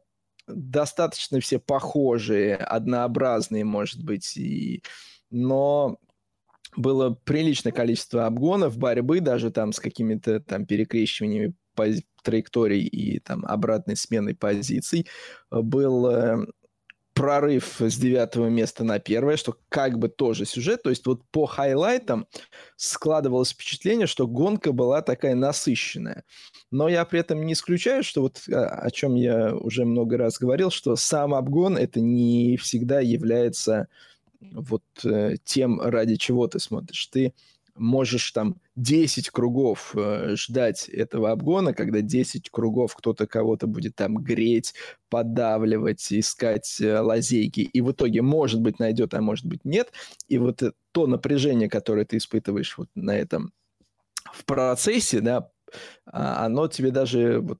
достаточно все похожие, однообразные, может быть, и... но было приличное количество обгонов, борьбы даже там с какими-то там перекрещиваниями пози- траекторий и там обратной сменой позиций. Был э, прорыв с девятого места на первое, что как бы тоже сюжет. То есть вот по хайлайтам складывалось впечатление, что гонка была такая насыщенная. Но я при этом не исключаю, что вот а, о чем я уже много раз говорил, что сам обгон это не всегда является вот э, тем, ради чего ты смотришь. Ты можешь там 10 кругов э, ждать этого обгона, когда 10 кругов кто-то кого-то будет там греть, подавливать, искать э, лазейки, и в итоге, может быть, найдет, а может быть, нет. И вот э, то напряжение, которое ты испытываешь вот на этом в процессе, да, а, оно тебе даже вот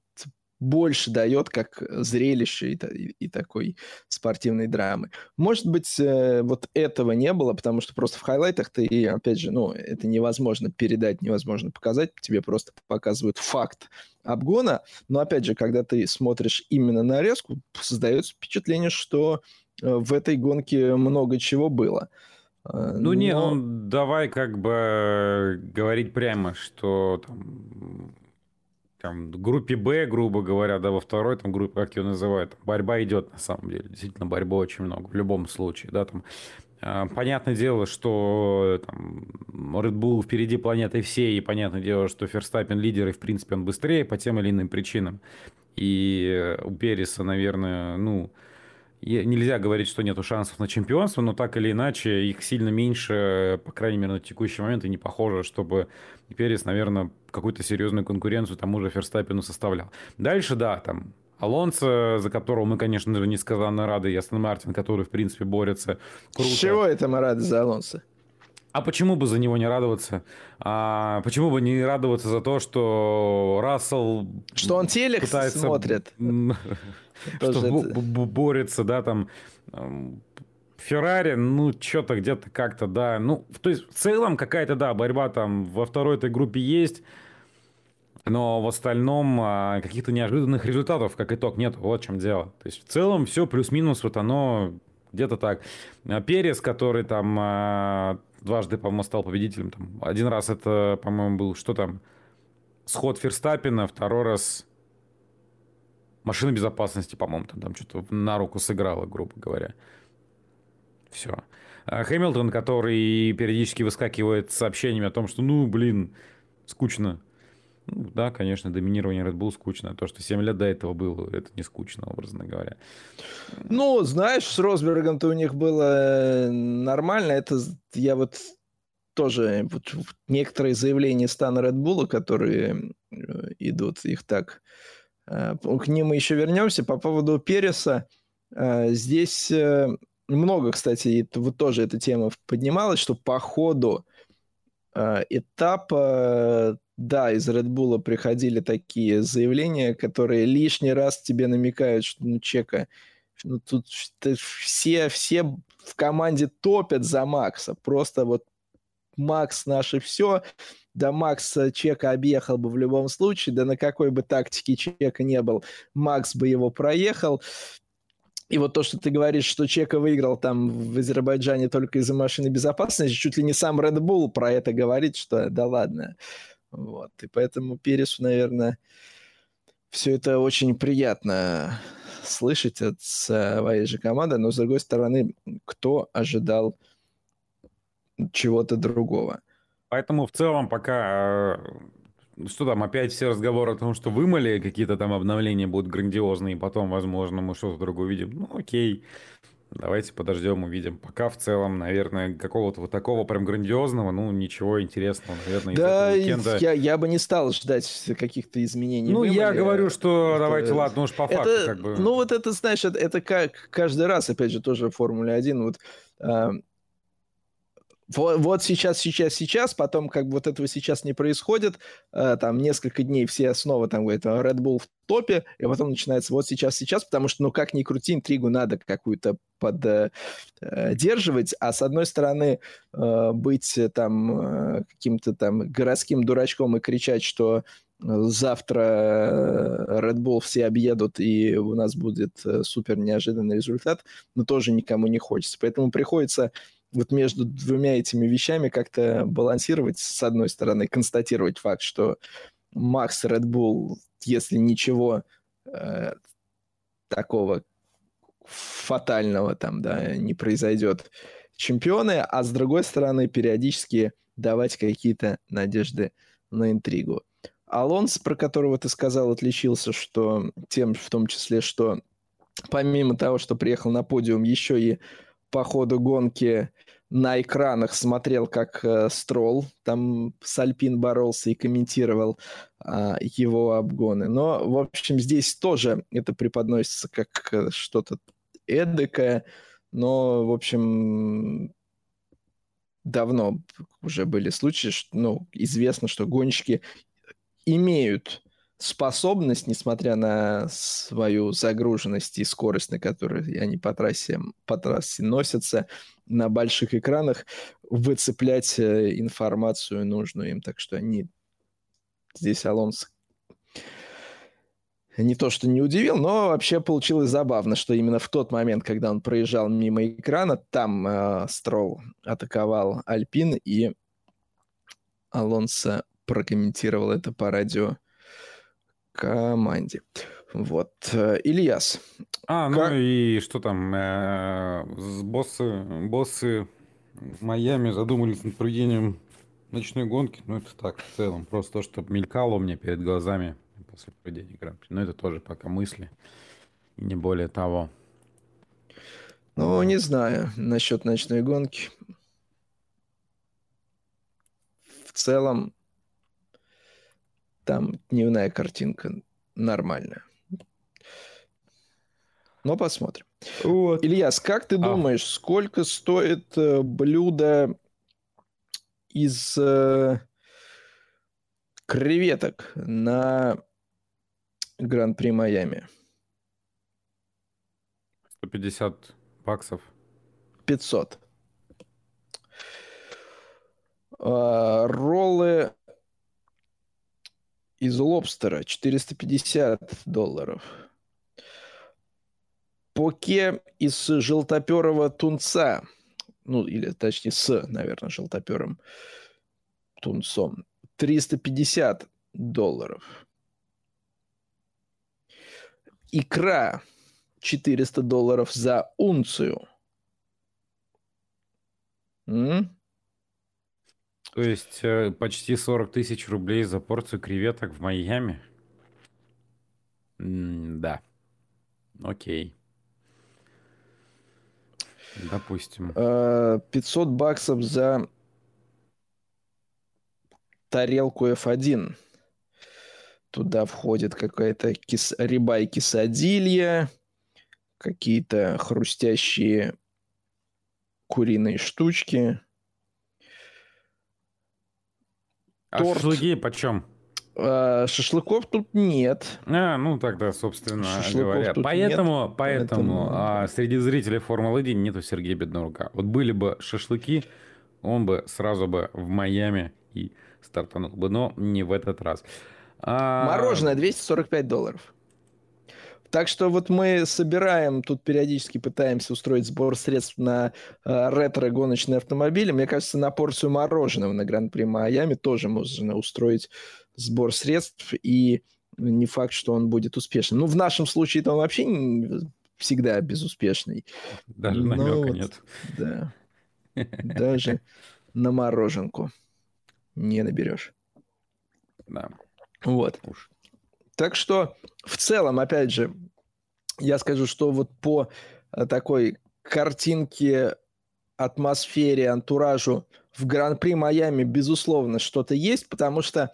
больше дает как зрелище и, и, такой спортивной драмы. Может быть, э, вот этого не было, потому что просто в хайлайтах ты, опять же, ну, это невозможно передать, невозможно показать, тебе просто показывают факт обгона, но, опять же, когда ты смотришь именно нарезку, создается впечатление, что э, в этой гонке много чего было. Э, ну, но... не, ну, давай как бы говорить прямо, что там там, группе Б, грубо говоря, да, во второй там группе, как ее называют, борьба идет на самом деле. Действительно, борьбы очень много в любом случае, да, там. А, понятное дело, что там, Red Bull впереди планеты всей, и понятное дело, что Ферстаппин лидер, и в принципе он быстрее по тем или иным причинам. И у Переса, наверное, ну, нельзя говорить, что нету шансов на чемпионство, но так или иначе их сильно меньше, по крайней мере, на текущий момент, и не похоже, чтобы Перес, наверное, какую-то серьезную конкуренцию тому же Ферстаппину составлял. Дальше, да, там Алонсо, за которого мы, конечно же, несказанно рады, и Астон Мартин, который, в принципе, борется круто. С чего это мы рады за Алонсо? А почему бы за него не радоваться? А почему бы не радоваться за то, что Рассел... Что он телек пытается... смотрит. Что борется, да, там... Феррари, ну, что-то где-то как-то, да. Ну, то есть, в целом, какая-то, да, борьба там во второй этой группе есть. Но в остальном а, каких-то неожиданных результатов, как итог, нет. Вот в чем дело. То есть, в целом, все плюс-минус, вот оно где-то так. А Перес, который там а, дважды, по-моему, стал победителем. Там, один раз это, по-моему, был что там? Сход Ферстаппина, второй раз машина безопасности, по-моему, там, там что-то на руку сыграла, грубо говоря. Все. А Хэмилтон, который периодически выскакивает с сообщениями о том, что, ну, блин, скучно. Ну, да, конечно, доминирование Red Bull скучно. То, что 7 лет до этого было, это не скучно, образно говоря. Ну, знаешь, с Росбергом-то у них было э, нормально. Это я вот тоже вот некоторые заявления стана Red Bull, которые э, идут, их так... Э, к ним мы еще вернемся. По поводу Переса, здесь много, кстати, вот тоже эта тема поднималась, что по ходу этапа да, из Red Bull приходили такие заявления, которые лишний раз тебе намекают, что ну чека, ну тут все, все в команде топят за Макса. Просто вот Макс наше все. Да Макс Чека объехал бы в любом случае, да на какой бы тактике Чека не был, Макс бы его проехал. И вот то, что ты говоришь, что Чека выиграл там в Азербайджане только из-за машины безопасности, чуть ли не сам Red Bull про это говорит, что да ладно. Вот. И поэтому Пересу, наверное, все это очень приятно слышать от своей же команды, но, с другой стороны, кто ожидал чего-то другого? Поэтому в целом пока э, что там, опять все разговоры о том, что вымыли, какие-то там обновления будут грандиозные, и потом, возможно, мы что-то другое увидим. Ну, окей. Давайте подождем, увидим. Пока в целом, наверное, какого-то вот такого прям грандиозного, ну, ничего интересного, наверное, да, из этого я, я бы не стал ждать каких-то изменений. Ну, я говорю, что это, давайте, ладно, уж по факту это, как бы... Ну, вот это, знаешь, это, это как каждый раз, опять же, тоже в Формуле 1, вот... Э, вот, вот сейчас, сейчас, сейчас, потом как бы вот этого сейчас не происходит, э, там несколько дней все снова там говорят, Red Bull в топе, и потом начинается вот сейчас, сейчас, потому что, ну, как ни крути, интригу надо какую-то поддерживать, а с одной стороны э, быть там э, каким-то там городским дурачком и кричать, что завтра Red Bull все объедут, и у нас будет супер неожиданный результат, но тоже никому не хочется. Поэтому приходится вот между двумя этими вещами как-то балансировать, с одной стороны, констатировать факт, что Макс Red Bull, если ничего э, такого фатального там, да, не произойдет, чемпионы, а с другой стороны, периодически давать какие-то надежды на интригу. Алонс, про которого ты сказал, отличился, что тем, в том числе, что помимо того, что приехал на подиум, еще и по ходу гонки на экранах смотрел, как э, Строл там с Альпин боролся и комментировал э, его обгоны. Но, в общем, здесь тоже это преподносится как э, что-то эдакое, но, в общем, давно уже были случаи, что, ну, известно, что гонщики имеют способность, несмотря на свою загруженность и скорость, на которой они по трассе, по трассе носятся, на больших экранах, выцеплять э, информацию нужную им. Так что они здесь Алонс не то, что не удивил, но вообще получилось забавно, что именно в тот момент, когда он проезжал мимо экрана, там э, Строл атаковал Альпин, и Алонсо прокомментировал это по радио команде. Вот. Э, Ильяс. А, ну как... и что там? Э, боссы, боссы Майами задумались над проведением ночной гонки. Ну, это так, в целом. Просто то, что мелькало мне перед глазами после проведения гран-при. Но это тоже пока мысли. Не более того. Ну, не знаю насчет ночной гонки. В целом, там дневная картинка нормальная. Но посмотрим. Вот. Ильяс, как ты а. думаешь, сколько стоит э, блюдо из э, креветок на Гран-при Майами? 150 баксов. 500. А, роллы из лобстера 450 долларов. Поке из желтоперого тунца, ну, или точнее с, наверное, желтоперым тунцом, 350 долларов. Икра 400 долларов за унцию. М? То есть э, почти 40 тысяч рублей за порцию креветок в Майами? Да. Окей. Допустим. 500 э, баксов за тарелку F1. Туда входит какая-то кис... рыба кисадилья, какие-то хрустящие куриные штучки – А торт. шашлыки почем? А, шашлыков тут нет. А, ну тогда, собственно Шашлыков говоря. Поэтому, нет, поэтому, поэтому а, среди зрителей Формулы-1 нету Сергея Беднорука. Вот были бы шашлыки, он бы сразу бы в Майами и стартанул бы, но не в этот раз. А... Мороженое 245 долларов. Так что вот мы собираем, тут периодически пытаемся устроить сбор средств на э, ретро-гоночные автомобили. Мне кажется, на порцию мороженого на Гран-при Майами тоже можно устроить сбор средств, и не факт, что он будет успешным. Ну, в нашем случае-то он вообще не, всегда безуспешный. Даже Но намека вот, нет. Да. Даже на мороженку не наберешь. Да. Вот. Уж. Так что в целом, опять же, я скажу, что вот по э, такой картинке, атмосфере, антуражу в Гран-при Майами, безусловно, что-то есть, потому что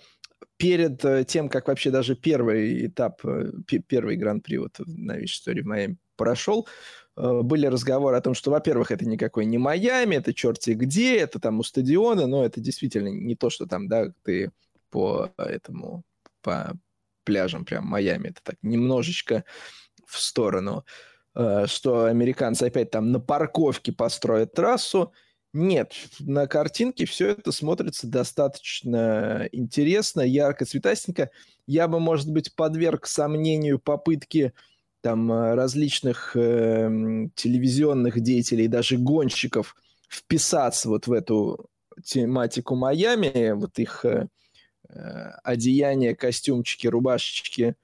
перед э, тем, как вообще даже первый этап, э, первый Гран-при вот в новейшей истории в Майами прошел, были разговоры о том, что, во-первых, это никакой не Майами, это черти где, это там у стадиона, но это действительно не то, что там, да, ты по этому, по пляжам прям Майами, это так немножечко в сторону, э, что американцы опять там на парковке построят трассу, нет, на картинке все это смотрится достаточно интересно, ярко, цветастенько. Я бы, может быть, подверг сомнению попытки там э, различных э, телевизионных деятелей, даже гонщиков вписаться вот в эту тематику Майами, вот их э, одеяния, костюмчики, рубашечки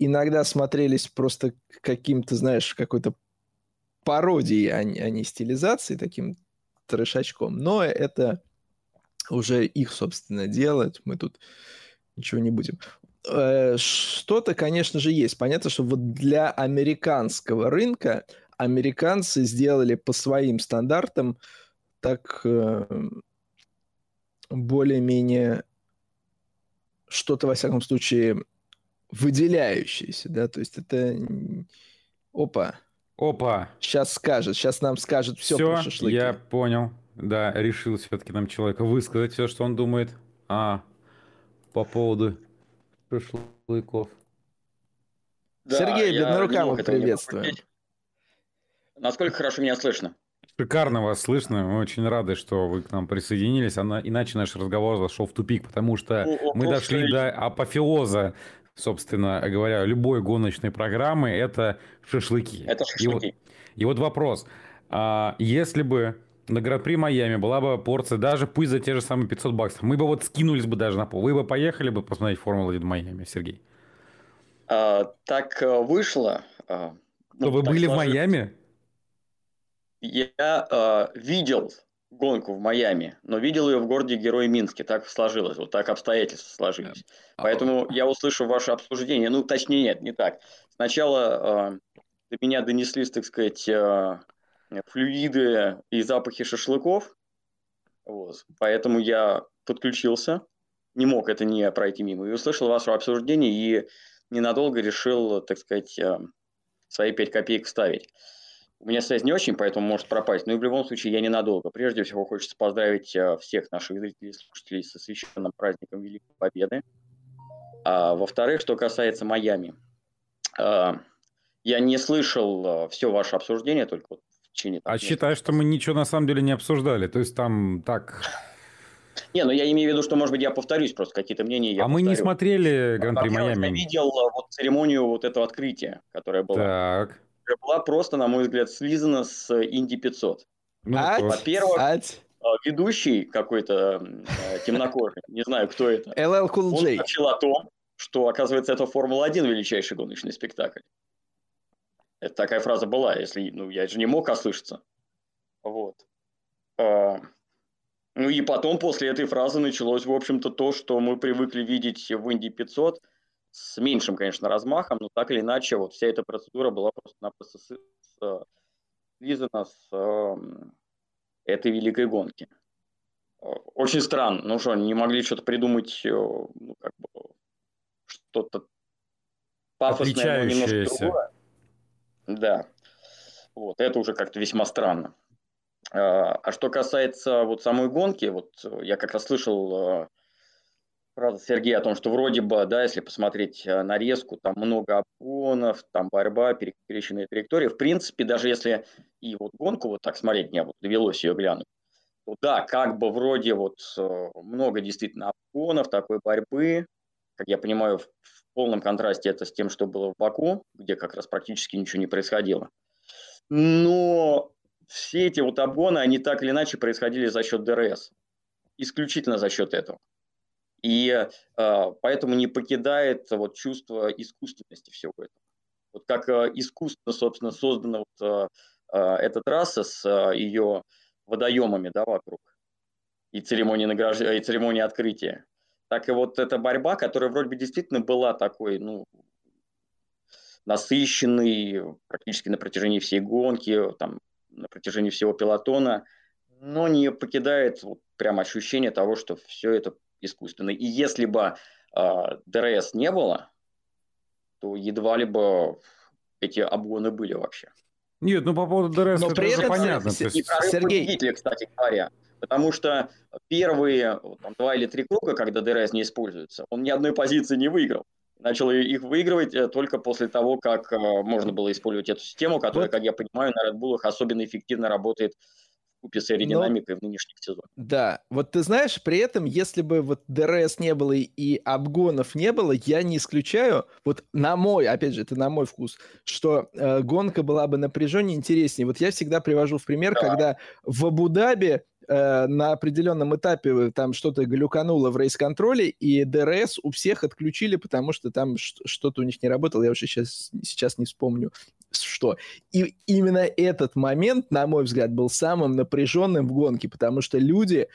иногда смотрелись просто каким-то, знаешь, какой-то пародией, а не, а не стилизацией, таким трешачком. Но это уже их, собственно, делать. Мы тут ничего не будем. Э, что-то, конечно же, есть. Понятно, что вот для американского рынка американцы сделали по своим стандартам так э, более-менее что-то, во всяком случае, выделяющееся, да, то есть это... Опа, Опа. Сейчас скажет, сейчас нам скажет все, все про шашлыки. я понял. Да, решил все-таки нам человека высказать все, что он думает. А, по поводу шашлыков. Да, Сергей Беднарукамов, приветствую. Насколько хорошо меня слышно? Шикарно вас слышно. Мы очень рады, что вы к нам присоединились. Она, иначе наш разговор зашел в тупик, потому что о, мы дошли до апофеоза собственно говоря, любой гоночной программы, это шашлыки. Это шашлыки. И вот, и вот вопрос. А, если бы на Гран-при Майами была бы порция, даже пусть за те же самые 500 баксов, мы бы вот скинулись бы даже на пол. Вы бы поехали бы посмотреть Формулу-1 Майами, Сергей? А, так э, вышло. А, ну, вы были сложилось. в Майами? Я а, видел гонку в Майами, но видел ее в городе Герой Минске. Так сложилось, вот так обстоятельства сложились. А Поэтому я услышу ваше обсуждение. Ну, точнее, нет, не так. Сначала э, до меня донеслись, так сказать, э, флюиды и запахи шашлыков. Вот. Поэтому я подключился, не мог это не пройти мимо. И услышал ваше обсуждение и ненадолго решил, так сказать, э, свои пять копеек вставить. У меня связь не очень, поэтому может пропасть. Но и в любом случае я ненадолго. Прежде всего хочется поздравить э, всех наших зрителей и слушателей со священным праздником Великой Победы. А, во-вторых, что касается Майами. А, я не слышал э, все ваше обсуждение, только вот в течение... А считаю, что мы ничего на самом деле не обсуждали. То есть там так... Не, ну я имею в виду, что, может быть, я повторюсь просто какие-то мнения. а мы не смотрели Гран-при Майами. Я видел э, вот церемонию вот этого открытия, которое было. Так была просто, на мой взгляд, слизана с Инди 500. Ну, Во-первых, а, ведущий какой-то э, темнокожий, не знаю, кто это, LL Cool J. он сообщил о том, что, оказывается, это Формула-1 величайший гоночный спектакль. Это такая фраза была, если, ну, я же не мог ослышаться. Вот. А, ну и потом, после этой фразы, началось, в общем-то, то, что мы привыкли видеть в Инди 500 – с меньшим, конечно, размахом, но так или иначе вот вся эта процедура была просто-напросто связана с э, этой великой гонки. Очень странно. Ну что, не могли что-то придумать, э, ну, как бы, что-то пафосное, но немножко другое? Да. Вот, это уже как-то весьма странно. А, а что касается вот самой гонки, вот я как раз слышал э, фраза Сергея о том, что вроде бы, да, если посмотреть э, нарезку, там много обгонов, там борьба, перекрещенные траектории. В принципе, даже если и вот гонку вот так смотреть не было, довелось ее глянуть, то да, как бы вроде вот э, много действительно обгонов, такой борьбы, как я понимаю, в полном контрасте это с тем, что было в Баку, где как раз практически ничего не происходило. Но все эти вот обгоны, они так или иначе происходили за счет ДРС. Исключительно за счет этого. И э, поэтому не покидает вот чувство искусственности всего этого. Вот как э, искусственно, собственно, создана вот, э, эта трасса с ее водоемами да, вокруг и церемонии, награж... и церемонии открытия, так и вот эта борьба, которая вроде бы действительно была такой, ну, насыщенной практически на протяжении всей гонки, там, на протяжении всего пилотона, но не покидает вот прям ощущение того, что все это искусственный. И если бы э, ДРС не было, то едва ли бы эти обгоны были вообще. Нет, ну по поводу ДРС Но при этом понятно. Сергей... кстати говоря. Потому что первые там, два или три круга, когда ДРС не используется, он ни одной позиции не выиграл. Начал их выигрывать э, только после того, как э, можно было использовать эту систему, которая, вот. как я понимаю, на Red Bull особенно эффективно работает в купе с аэродинамикой Но... в нынешних сезонах. Да, вот ты знаешь, при этом, если бы вот ДРС не было и обгонов не было, я не исключаю, вот на мой, опять же, это на мой вкус, что э, гонка была бы напряженнее, интереснее. Вот я всегда привожу в пример, да. когда в Абу-Даби э, на определенном этапе там что-то глюкануло в рейс-контроле, и ДРС у всех отключили, потому что там что-то у них не работало, я уже сейчас, сейчас не вспомню что. И именно этот момент, на мой взгляд, был самым напряженным в гонке, потому что люди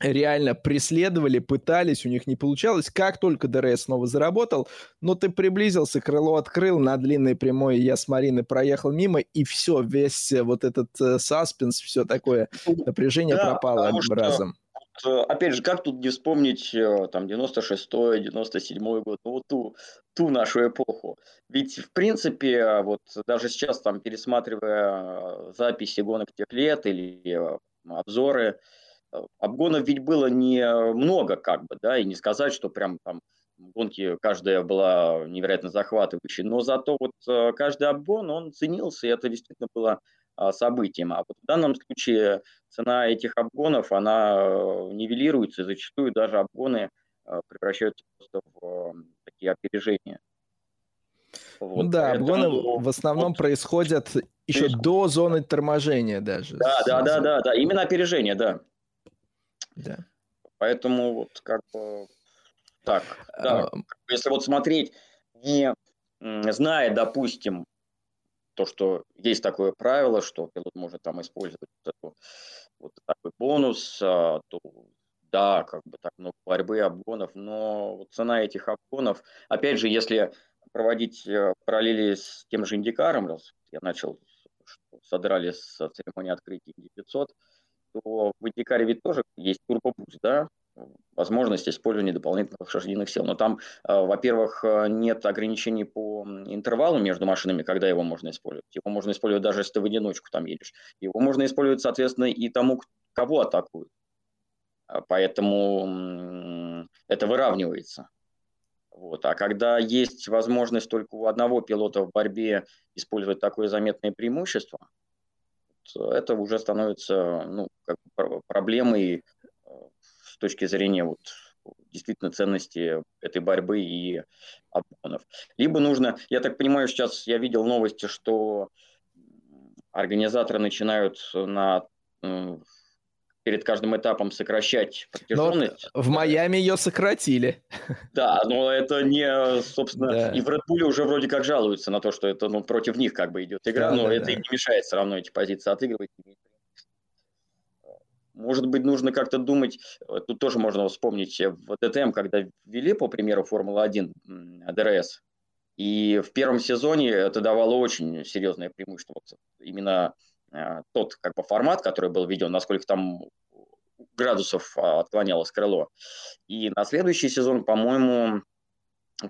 реально преследовали, пытались, у них не получалось. Как только ДРС снова заработал, но ты приблизился, крыло открыл, на длинной прямой я с Мариной проехал мимо, и все, весь э, вот этот э, саспенс, все такое напряжение да, пропало одним что... разом опять же, как тут не вспомнить э, там 96-й, 97-й год, ну вот ту, ту нашу эпоху. Ведь, в принципе, вот даже сейчас там пересматривая записи гонок тех лет или обзоры, Обгонов ведь было не много, как бы, да, и не сказать, что прям там гонки каждая была невероятно захватывающей, но зато вот э, каждый обгон, он ценился, и это действительно было а, событием. А вот в данном случае цена этих обгонов, она э, нивелируется, и зачастую даже обгоны э, превращаются просто в такие опережения. Вот, да, поэтому... обгоны в основном вот, происходят еще до зоны торможения даже. Да, да, да, да, да, именно опережение, да. Да. Поэтому вот как бы так, да, а... если вот смотреть, не зная, допустим, то, что есть такое правило, что пилот может там использовать вот, эту, вот такой бонус, а, то да, как бы так много борьбы, обгонов, но цена этих обгонов, опять же, если проводить э, параллели с тем же Индикаром, раз я начал, содрали с церемонии открытия Инди 500, то в Индикаре ведь тоже есть турбобуст, да, возможность использования дополнительных лошадиных сил. Но там, э, во-первых, э, нет ограничений по интервалу между машинами, когда его можно использовать. Его можно использовать даже если ты в одиночку там едешь. Его можно использовать, соответственно, и тому, кого атакуют. А поэтому это выравнивается. Вот. А когда есть возможность только у одного пилота в борьбе использовать такое заметное преимущество, это уже становится ну, как проблемой э, точки зрения вот, действительно ценности этой борьбы и обгонов. Либо нужно, я так понимаю, сейчас я видел новости, что организаторы начинают на перед каждым этапом сокращать протяженность. Но в Майами ее сократили. Да, но это не, собственно, да. и в Red Bull уже вроде как жалуются на то, что это ну, против них как бы идет игра, да, но да, это да. им не мешает все равно эти позиции отыгрывать. Может быть, нужно как-то думать, тут тоже можно вспомнить в ДТМ, когда ввели, по примеру, Формула-1 ДРС, и в первом сезоне это давало очень серьезное преимущество. Вот именно Э, тот как бы формат, который был введен, насколько там градусов а, отклонялось крыло. И на следующий сезон, по-моему,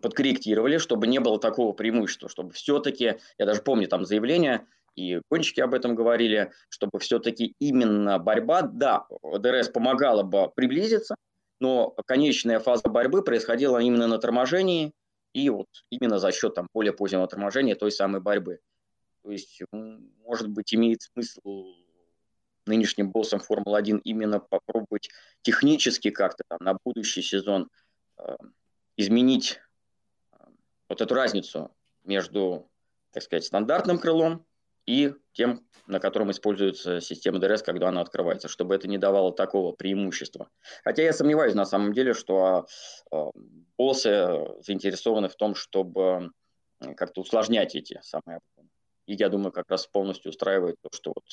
подкорректировали, чтобы не было такого преимущества, чтобы все-таки, я даже помню там заявление, и гонщики об этом говорили, чтобы все-таки именно борьба, да, ДРС помогала бы приблизиться, но конечная фаза борьбы происходила именно на торможении и вот именно за счет там более позднего торможения той самой борьбы. То есть, может быть, имеет смысл нынешним боссом Формулы-1 именно попробовать технически как-то там на будущий сезон э, изменить э, вот эту разницу между, так сказать, стандартным крылом и тем, на котором используется система ДРС, когда она открывается, чтобы это не давало такого преимущества. Хотя я сомневаюсь на самом деле, что э, боссы заинтересованы в том, чтобы как-то усложнять эти самые и я думаю, как раз полностью устраивает то, что вот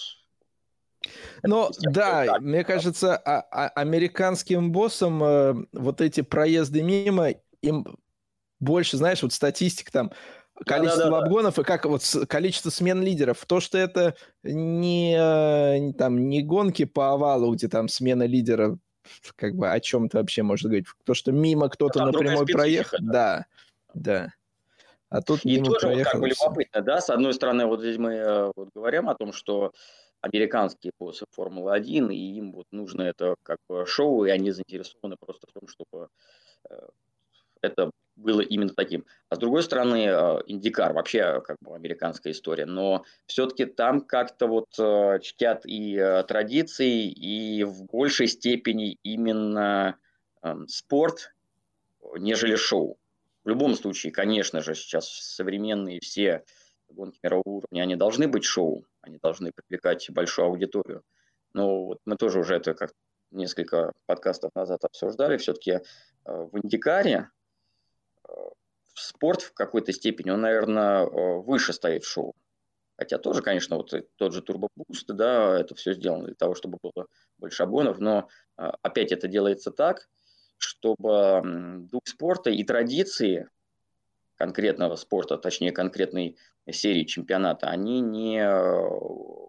но да, так, мне кажется, а, а, американским боссам э, вот эти проезды мимо, им больше, знаешь, вот статистика там, количество да, да, да, обгонов и как вот количество смен лидеров. То, что это не, не, там, не гонки по овалу, где там смена лидера, как бы о чем то вообще можно говорить. То, что мимо кто-то напрямую проехал, да, да. А тут и тоже вот как бы любопытно, да, с одной стороны, вот здесь мы э, вот говорим о том, что американские боссы Формулы-1, и им вот нужно это как бы шоу, и они заинтересованы просто в том, чтобы э, это было именно таким. А с другой стороны, э, Индикар вообще как бы американская история, но все-таки там как-то вот чтят и традиции, и в большей степени именно эм, спорт, нежели шоу. В любом случае, конечно же, сейчас современные все гонки мирового уровня, они должны быть шоу, они должны привлекать большую аудиторию. Но вот мы тоже уже это как несколько подкастов назад обсуждали, все-таки э, в Индикаре э, спорт в какой-то степени, он, наверное, э, выше стоит шоу. Хотя тоже, конечно, вот тот же турбобуст, да, это все сделано для того, чтобы было больше обгонов, но опять это делается так, чтобы дух спорта и традиции конкретного спорта, точнее конкретной серии чемпионата, они не э,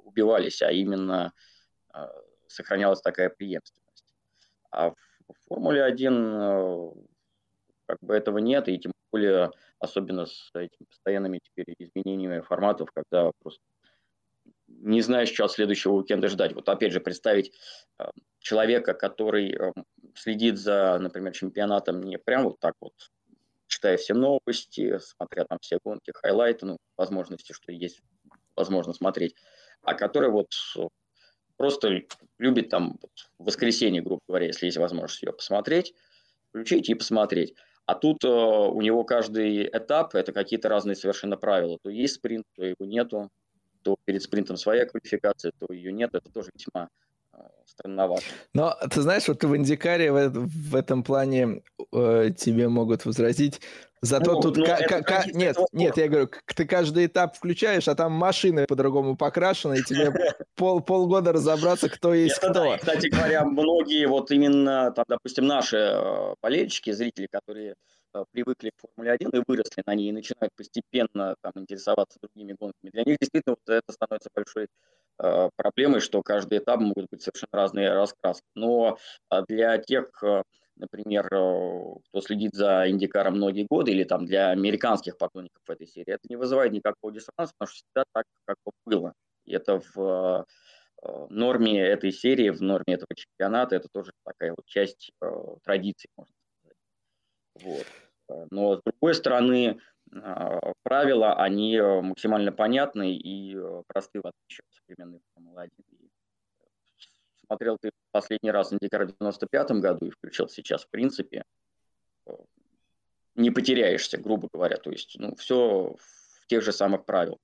убивались, а именно э, сохранялась такая преемственность. А в Формуле 1 э, как бы этого нет, и тем более, особенно с этими постоянными теперь изменениями форматов, когда просто не знаешь, что от следующего уикенда ждать. Вот опять же, представить человека, который следит за, например, чемпионатом не прям вот так вот, читая все новости, смотря там все гонки, хайлайты, ну, возможности, что есть возможно смотреть, а который вот просто любит там в воскресенье, грубо говоря, если есть возможность ее посмотреть, включить и посмотреть. А тут э, у него каждый этап это какие-то разные совершенно правила. То есть спринт, то его нету, то перед спринтом своя квалификация, то ее нет. Это тоже весьма странновато. Но ты знаешь, вот в Индикаре в, в этом плане э, тебе могут возразить. Зато ну, тут ну, к- к- нет, нет, я говорю, ты каждый этап включаешь, а там машины по-другому покрашены, и тебе пол полгода разобраться, кто есть кто. Да, кстати говоря, многие вот именно, там, допустим, наши э, болельщики, зрители, которые э, привыкли к Формуле 1 и выросли на ней, и начинают постепенно там, интересоваться другими гонками, для них действительно вот это становится большой проблемой, что каждый этап могут быть совершенно разные раскраски. Но а, для тех, э, например, э, кто следит за Индикаром многие годы, или там для американских поклонников этой серии, это не вызывает никакого диссонанса, потому что всегда так, как было. И это в норме этой серии, в норме этого чемпионата, это тоже такая вот часть традиции, можно сказать. Вот. Но с другой стороны, правила, они э, максимально понятны и э, просты в отличие от современной Формулы-1. Смотрел ты последний раз Индикар в 95 году и включил сейчас, в принципе, э, не потеряешься, грубо говоря. То есть, ну, все в тех же самых правилах.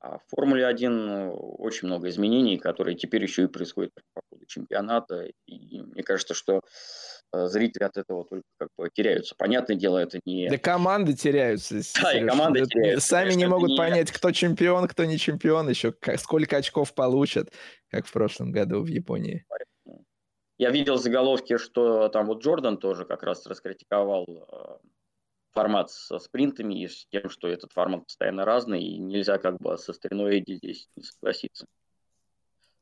А в Формуле 1 очень много изменений, которые теперь еще и происходят по ходу чемпионата. И мне кажется, что Э, зрители от этого только как бы теряются. Понятное дело, это не... Да команды теряются. Да, и команды теряются. Сами конечно, не могут не... понять, кто чемпион, кто не чемпион, еще сколько очков получат, как в прошлом году в Японии. Я видел заголовки, что там вот Джордан тоже как раз раскритиковал э, формат со спринтами и с тем, что этот формат постоянно разный, и нельзя как бы со стариной здесь не согласиться.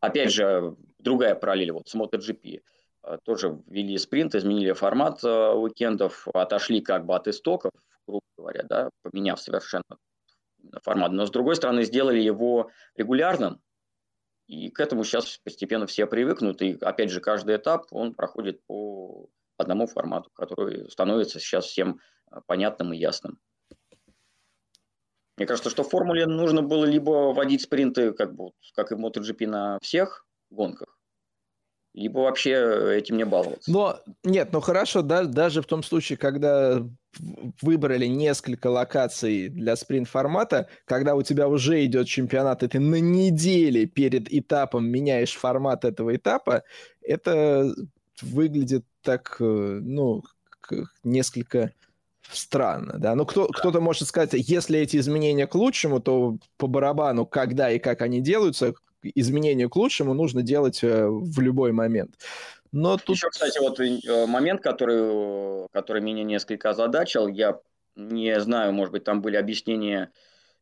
Опять же, другая параллель, вот с MotoGP. Э, тоже ввели спринт, изменили формат э, уикендов, отошли как бы от истоков, грубо говоря, да, поменяв совершенно формат. Но с другой стороны, сделали его регулярным, и к этому сейчас постепенно все привыкнут. И опять же, каждый этап, он проходит по одному формату, который становится сейчас всем э, понятным и ясным. Мне кажется, что в формуле нужно было либо вводить спринты, как, бы, как и в MotoGP на всех гонках, либо вообще этим не баловаться. Но нет, ну хорошо, да, даже в том случае, когда выбрали несколько локаций для спринт-формата, когда у тебя уже идет чемпионат, и ты на неделе перед этапом меняешь формат этого этапа, это выглядит так, э, ну, несколько странно, да. Ну, кто, кто-то может сказать, если эти изменения к лучшему, то по барабану, когда и как они делаются, изменению к лучшему нужно делать э, в любой момент. Но тут... Еще, кстати, вот э, момент, который, который меня несколько озадачил, я не знаю, может быть, там были объяснения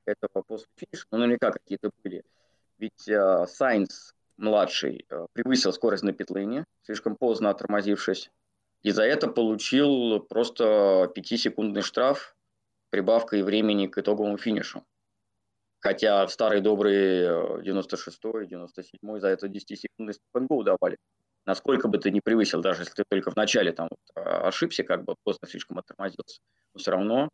этого после финиша, но наверняка какие-то были. Ведь э, Сайнс младший э, превысил скорость на петлине, слишком поздно отормозившись, и за это получил просто 5-секундный штраф прибавкой времени к итоговому финишу. Хотя в старый добрый 96-й, 97-й за это 10-секундный степенгоу давали. Насколько бы ты не превысил, даже если ты только в начале там а, ошибся, как бы поздно слишком оттормозился, но все равно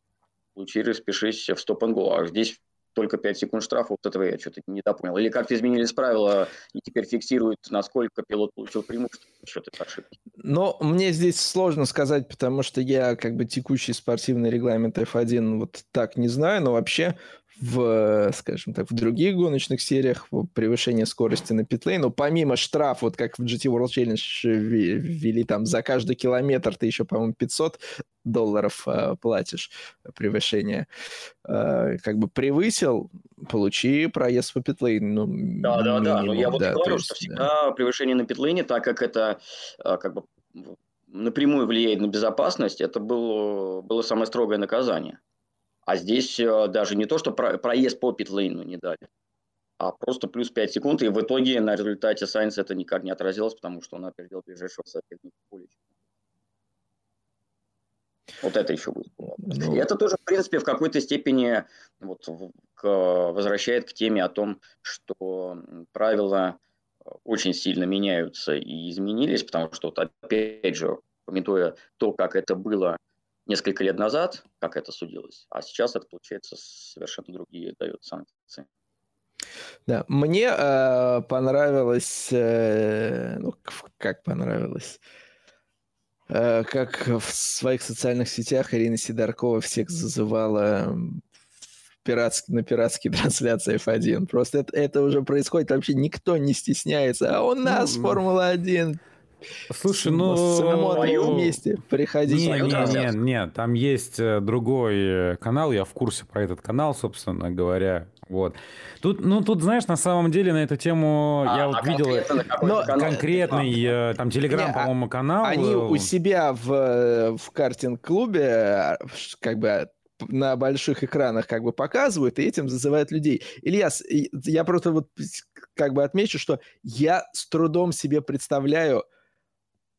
получи, распишись в стоп-н-го. А здесь только 5 секунд штрафа, вот этого я что-то не допонял. Или как-то изменились правила и теперь фиксируют, насколько пилот получил преимущество за счет этой ошибки. Но мне здесь сложно сказать, потому что я как бы текущий спортивный регламент F1 вот так не знаю, но вообще в, скажем так, в других гоночных сериях превышение скорости на питлейн, но помимо штраф, вот как в GT World Challenge ввели там за каждый километр ты еще, по-моему, 500 долларов э, платишь превышение, э, как бы превысил, получи проезд по питлейн. Ну, да, да, да, но я вот да, говорю, есть, что всегда да. превышение на питлейне, так как это э, как бы напрямую влияет на безопасность, это было, было самое строгое наказание. А здесь э, даже не то, что проезд по питлейну не дали, а просто плюс 5 секунд. И в итоге на результате Сайнс это никак не отразилось, потому что он опередил ближайшего соперника более Вот это еще будет. Ну... И это тоже, в принципе, в какой-то степени вот, к, возвращает к теме о том, что правила э, очень сильно меняются и изменились, потому что, вот, опять же, пометуя то, как это было несколько лет назад, как это судилось, а сейчас это, получается, совершенно другие дает санкции. Да, мне э, понравилось, э, ну, как понравилось, э, как в своих социальных сетях Ирина Сидоркова всех зазывала пиратский, на пиратские трансляции F1. Просто это, это уже происходит, вообще никто не стесняется. А у нас ну, Формула-1 Слушай, ну... С вместе приходить. Не, не, не, не, там есть э, другой э, канал, я в курсе про этот канал, собственно говоря. Вот. Тут, ну, тут, знаешь, на самом деле на эту тему а, я вот а видел но, конкретный, а, там, Телеграм, по-моему, канал. Они у себя в, в картинг-клубе как бы на больших экранах как бы показывают и этим зазывают людей. Ильяс, я просто вот как бы отмечу, что я с трудом себе представляю,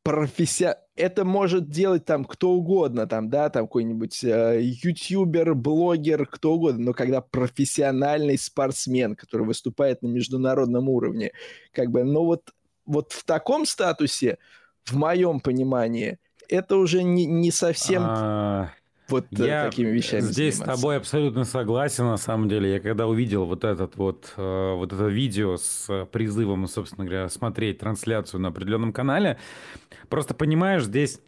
профессия... Это может делать там кто угодно, там, да, там какой-нибудь э, ютубер, блогер, кто угодно, но когда профессиональный спортсмен, который выступает на международном уровне, как бы, ну вот, вот в таком статусе, в моем понимании, это уже не, не совсем... А вот э, я такими вещами здесь заниматься. с тобой абсолютно согласен, на самом деле. Я когда увидел вот этот вот, э, вот это видео с призывом, собственно говоря, смотреть трансляцию на определенном канале, просто понимаешь, здесь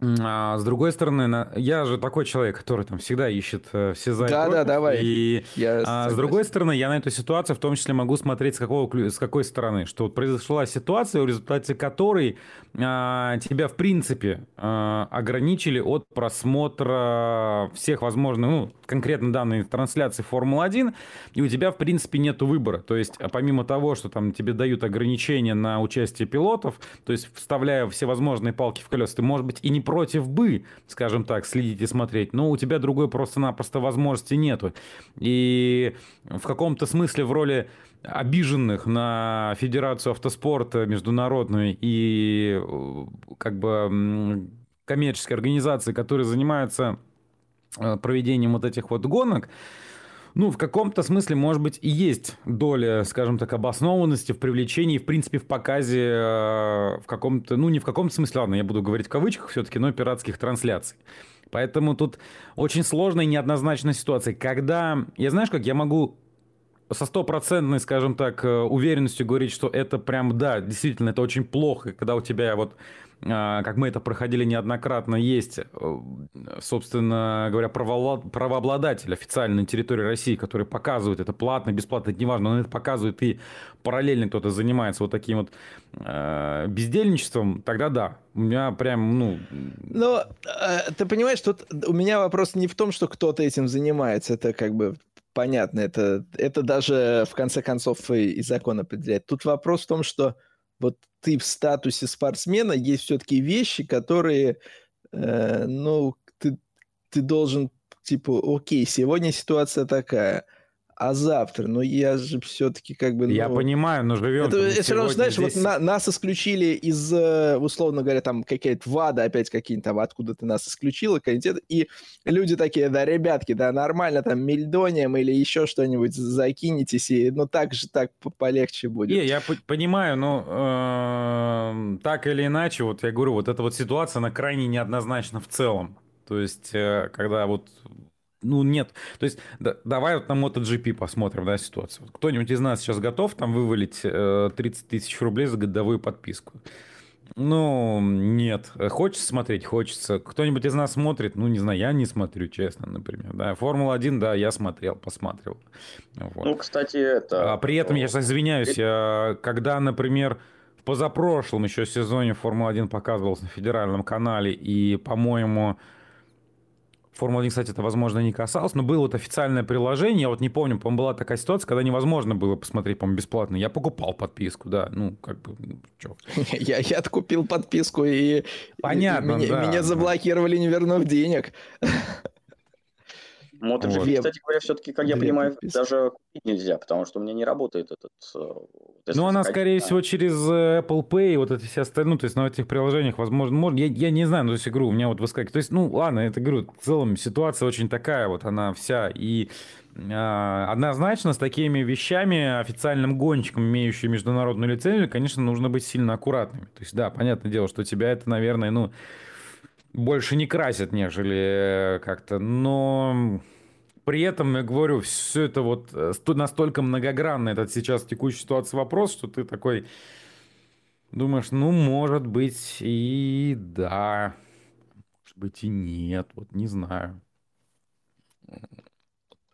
а с другой стороны, я же такой человек, который там всегда ищет э, все за Да, да, давай. И я а, с другой стороны, я на эту ситуацию в том числе могу смотреть с, какого, с какой стороны. Что вот произошла ситуация, в результате которой а, тебя, в принципе, а, ограничили от просмотра всех возможных, ну, конкретно данной трансляции Формулы-1, и у тебя, в принципе, нет выбора. То есть, а помимо того, что там тебе дают ограничения на участие пилотов, то есть, вставляя все возможные палки в колеса, ты, может быть, и не против бы, скажем так, следить и смотреть, но у тебя другой просто-напросто возможности нету. И в каком-то смысле в роли обиженных на Федерацию автоспорта международную и как бы коммерческие организации, которые занимаются э, проведением вот этих вот гонок, ну, в каком-то смысле, может быть, и есть доля, скажем так, обоснованности в привлечении, в принципе, в показе э, в каком-то, ну, не в каком-то смысле, ладно, я буду говорить в кавычках все-таки, но пиратских трансляций. Поэтому тут очень сложная и неоднозначная ситуация. Когда, я знаешь как, я могу со стопроцентной, скажем так, э, уверенностью говорить, что это прям, да, действительно, это очень плохо, когда у тебя вот как мы это проходили неоднократно, есть, э, собственно говоря, правообладатель официальной территории России, который показывает это платно, бесплатно, это неважно, он это показывает и параллельно кто-то занимается вот таким вот э, бездельничеством, тогда да, у меня прям, ну... Но э, ты понимаешь, тут у меня вопрос не в том, что кто-то этим занимается, это как бы понятно, это, это даже в конце концов и, и закон определяет. Тут вопрос в том, что вот ты в статусе спортсмена, есть все-таки вещи, которые, э, ну, ты, ты должен, типа, окей, сегодня ситуация такая, а завтра. Но я же все-таки как бы... Ну, я понимаю, но живем... Это, это все равно, знаешь, здесь... вот на, нас исключили из, э, условно говоря, там какая-то ВАДА опять какие-то там, откуда ты нас исключила, комитет, и люди такие, да, ребятки, да, нормально, там, мельдонием или еще что-нибудь закинетесь, и, ну, так же так полегче будет. Не, я понимаю, но э, так или иначе, вот я говорю, вот эта вот ситуация, она крайне неоднозначна в целом. То есть, э, когда вот ну, нет. То есть, да, давай вот на MotoGP посмотрим, да, ситуацию. Кто-нибудь из нас сейчас готов там вывалить э, 30 тысяч рублей за годовую подписку? Ну, нет. Хочется смотреть? Хочется. Кто-нибудь из нас смотрит? Ну, не знаю, я не смотрю, честно, например. Да, Формула-1, да, я смотрел, посматривал. Вот. Ну, кстати, это... А при этом, я сейчас извиняюсь, я, когда, например, в позапрошлом еще сезоне Формула-1 показывался на федеральном канале, и, по-моему, Формула-1, кстати, это, возможно, не касалось, но было вот официальное приложение, я вот не помню, по-моему, была такая ситуация, когда невозможно было посмотреть, по-моему, бесплатно. Я покупал подписку, да, ну, как бы, ну, чё. Я, я откупил подписку, и, Понятно, и меня, да, меня заблокировали, не вернув денег. MotoGP, вот. кстати говоря, все-таки, как я Две понимаю, подписки. даже купить нельзя, потому что у меня не работает этот... Э, ну, она, скорее всего, через э, Apple Pay, вот эти все остальные, ну, то есть на этих приложениях, возможно, можно, я, я не знаю, ну, то есть игру у меня вот выскакивает. То есть, ну, ладно, это, говорю, в целом ситуация очень такая вот, она вся, и э, однозначно с такими вещами официальным гонщикам, имеющим международную лицензию, конечно, нужно быть сильно аккуратными. То есть, да, понятное дело, что тебя это, наверное, ну, больше не красит, нежели э, как-то, но при этом, я говорю, все это вот э, настолько многогранно, этот сейчас текущая ситуация вопрос, что ты такой думаешь, ну, может быть, и да, может быть, и нет, вот не знаю.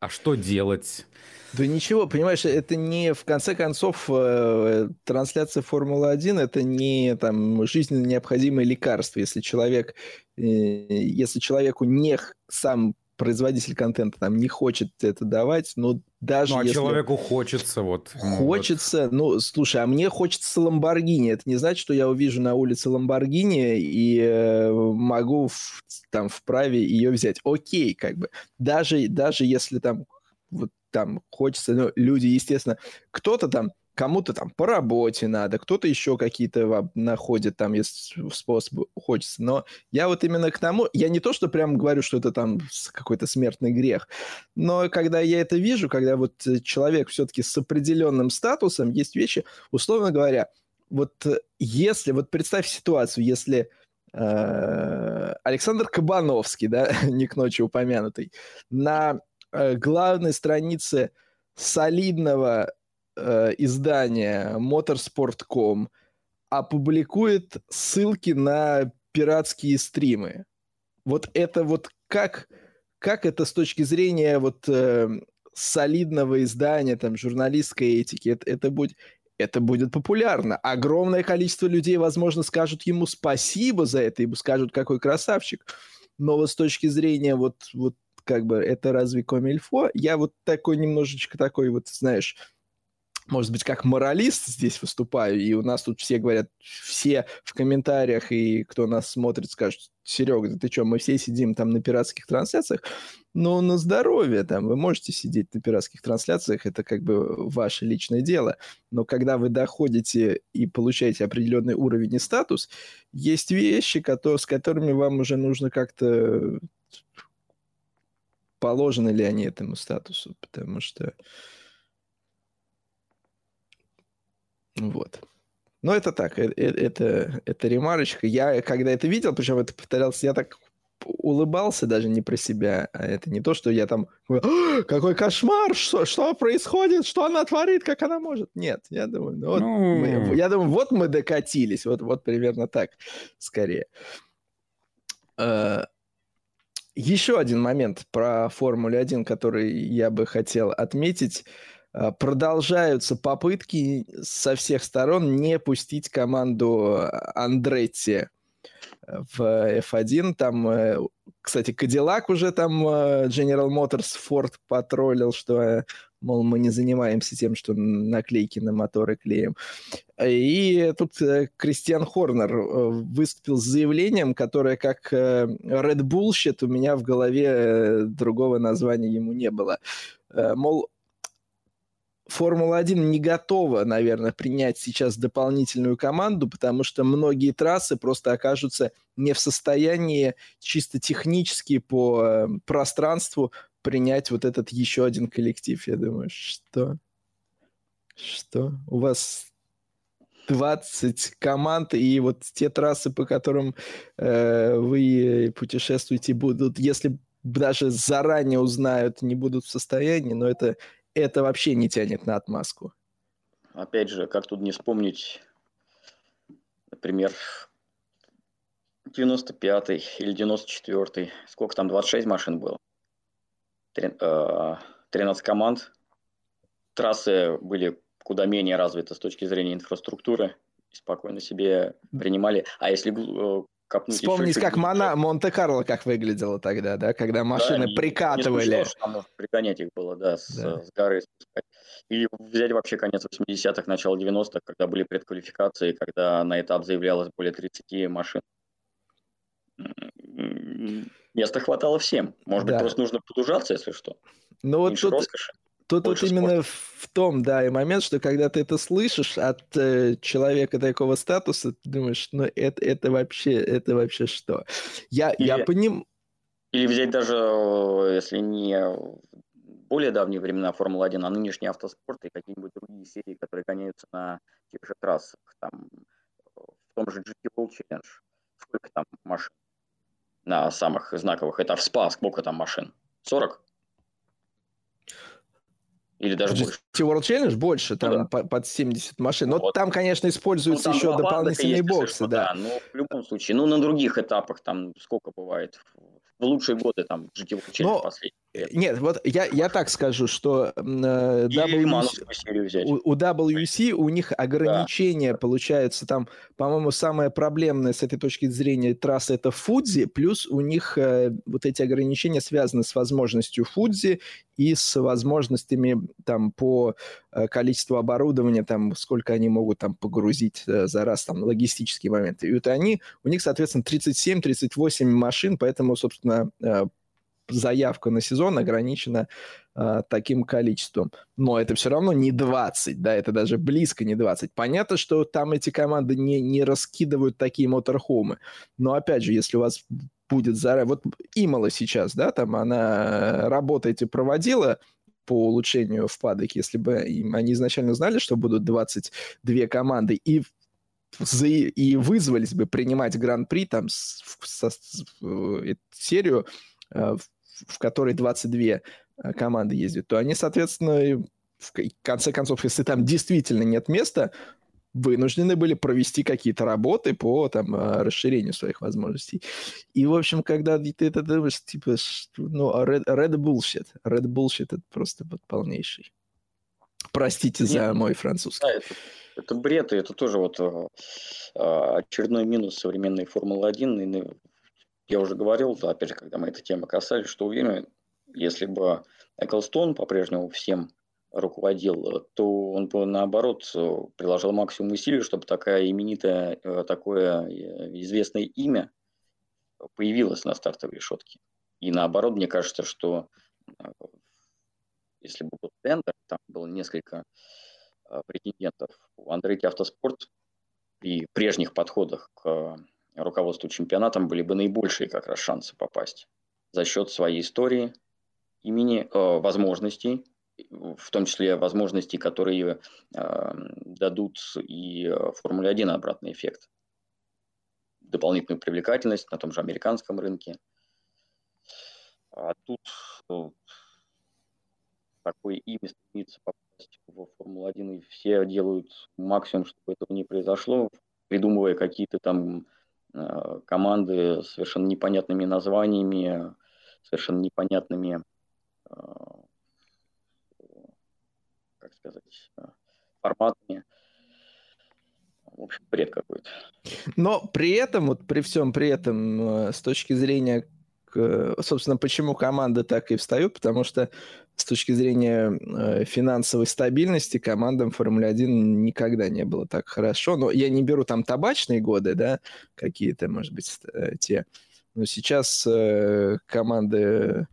А что делать? Да ничего, понимаешь, это не, в конце концов, э, трансляция Формулы-1 это не там жизненно необходимое лекарство. Если человек, э, если человеку не сам производитель контента там не хочет это давать, но даже ну, а если... человеку хочется вот. Хочется, ну, вот. ну, слушай, а мне хочется Ламборгини. Это не значит, что я увижу на улице Ламборгини и э, могу в, там вправе ее взять. Окей, как бы. Даже, даже если там вот там хочется, ну, люди, естественно, кто-то там кому-то там по работе надо, кто-то еще какие-то находит там, если способы хочется. Но я вот именно к тому, я не то, что прям говорю, что это там какой-то смертный грех, но когда я это вижу, когда вот человек все-таки с определенным статусом, есть вещи, условно говоря, вот если, вот представь ситуацию, если э, Александр Кабановский, да, не к ночи упомянутый, на э, главной странице солидного э, издание motorsport.com опубликует ссылки на пиратские стримы. Вот это вот как, как это с точки зрения вот э, солидного издания, там, журналистской этики, это, это будет это будет популярно. Огромное количество людей, возможно, скажут ему спасибо за это, ибо скажут, какой красавчик. Но вот с точки зрения вот, вот как бы, это разве комильфо? Я вот такой немножечко такой вот, знаешь, может быть, как моралист здесь выступаю, и у нас тут все говорят, все в комментариях, и кто нас смотрит, скажут, Серега, да ты что, мы все сидим там на пиратских трансляциях, но на здоровье там, вы можете сидеть на пиратских трансляциях, это как бы ваше личное дело, но когда вы доходите и получаете определенный уровень и статус, есть вещи, которые, с которыми вам уже нужно как-то положены ли они этому статусу, потому что Вот. Но это так, это, э, это, это ремарочка. Я, когда это видел, причем это повторялся, я так улыбался даже не про себя, а это не то, что я там какой кошмар, что, что происходит, что она творит, как она может. Нет, я думаю, ну, вот ну... Мы, я думаю, вот мы докатились, вот, вот примерно так, скорее. Uh, еще один момент про Формулу 1, который я бы хотел отметить. Э, продолжаются попытки со всех сторон не пустить команду Андретти в F1. Там, э, кстати, Кадиллак уже там э, General Motors Ford потроллил, что, мол, мы не занимаемся тем, что наклейки на моторы клеим. И тут Кристиан Хорнер выступил с заявлением, которое как Red Bullshit у меня в голове другого названия ему не было. Мол, Формула-1 не готова, наверное, принять сейчас дополнительную команду, потому что многие трассы просто окажутся не в состоянии чисто технически по э, пространству принять вот этот еще один коллектив. Я думаю, что? Что? У вас 20 команд, и вот те трассы, по которым э, вы путешествуете, будут, если даже заранее узнают, не будут в состоянии, но это это вообще не тянет на отмазку. Опять же, как тут не вспомнить, например, 95-й или 94-й, сколько там, 26 машин было? 13 э, команд. Трассы были куда менее развиты с точки зрения инфраструктуры, спокойно себе принимали. А если э, копнуть Вспомнить, как Мона, Монте-Карло как выглядело тогда, да, когда машины да, прикатывали. Не, не что там пригонять их было, да, с, да. с горы спускать. Или взять вообще конец 80-х, начало 90-х, когда были предквалификации, когда на этап заявлялось более 30 машин. Места хватало всем. Может да. быть, просто нужно подужаться, если что. Ну вот тут, роскоши. Тут вот именно в том, да, и момент, что когда ты это слышишь от э, человека такого статуса, ты думаешь, ну это, это вообще, это вообще что? Я, или, я поним... Или взять даже, если не более давние времена Формулы-1, а нынешний автоспорт и какие-нибудь другие серии, которые гоняются на тех же трассах, там, в том же GT World Challenge, сколько там машин на самых знаковых, это в СПА, сколько там машин? 40? Или даже больше. World Challenge больше, там ну, да. под 70 машин. Но вот. там, конечно, используются ну, еще дополнительные боксы, да. да. Но в любом случае, ну на других этапах там сколько бывает? В лучшие годы там GT World Challenge последний. Нет, вот я, я так скажу, что э, WC, у, у WC у них ограничения да. получаются там, по-моему, самое проблемное с этой точки зрения трассы это Фудзи, плюс у них э, вот эти ограничения связаны с возможностью Фудзи и с возможностями там по э, количеству оборудования, там сколько они могут там погрузить э, за раз, там логистические моменты. И вот они, у них, соответственно, 37-38 машин, поэтому, собственно, э, заявка на сезон ограничена э, таким количеством. Но это все равно не 20, да, это даже близко не 20. Понятно, что там эти команды не, не раскидывают такие моторхомы. Но опять же, если у вас будет заранее... Вот Имала сейчас, да, там она работаете проводила по улучшению в падоке, если бы они изначально знали, что будут 22 команды, и и вызвались бы принимать гран-при там с, с, с, с, серию э, в которой 22 э, команды ездят, то они, соответственно, в конце концов, если там действительно нет места, вынуждены были провести какие-то работы по там, э, расширению своих возможностей. И, в общем, когда ты это думаешь, типа, ну, а red, red bullshit. Red bullshit это просто вот полнейший. Простите Нет, за мой французский. Да, это, это бред, и это тоже вот э, очередной минус современной Формулы-1 я уже говорил, опять же, когда мы этой темы касались, что уверен, если бы Эклстон по-прежнему всем руководил, то он бы, наоборот, приложил максимум усилий, чтобы такая именитая, э, такое э, известное имя появилось на стартовой решетке. И наоборот, мне кажется, что э, если бы был тендер, там было несколько претендентов, у Андрейки Автоспорт при прежних подходах к руководству чемпионатом были бы наибольшие как раз шансы попасть за счет своей истории, имени, э, возможностей, в том числе возможностей, которые э, дадут и э, Формуле 1 обратный эффект. Дополнительную привлекательность на том же американском рынке. А тут э, такое имя стремится попасть в Формулу-1, и все делают максимум, чтобы этого не произошло, придумывая какие-то там команды с совершенно непонятными названиями, совершенно непонятными, э, как сказать, э, форматами. В общем, бред какой-то. Но при этом, вот при всем при этом, с точки зрения собственно, почему команды так и встают, потому что с точки зрения э, финансовой стабильности командам Формулы-1 никогда не было так хорошо. Но я не беру там табачные годы, да, какие-то, может быть, э, те. Но сейчас э, команды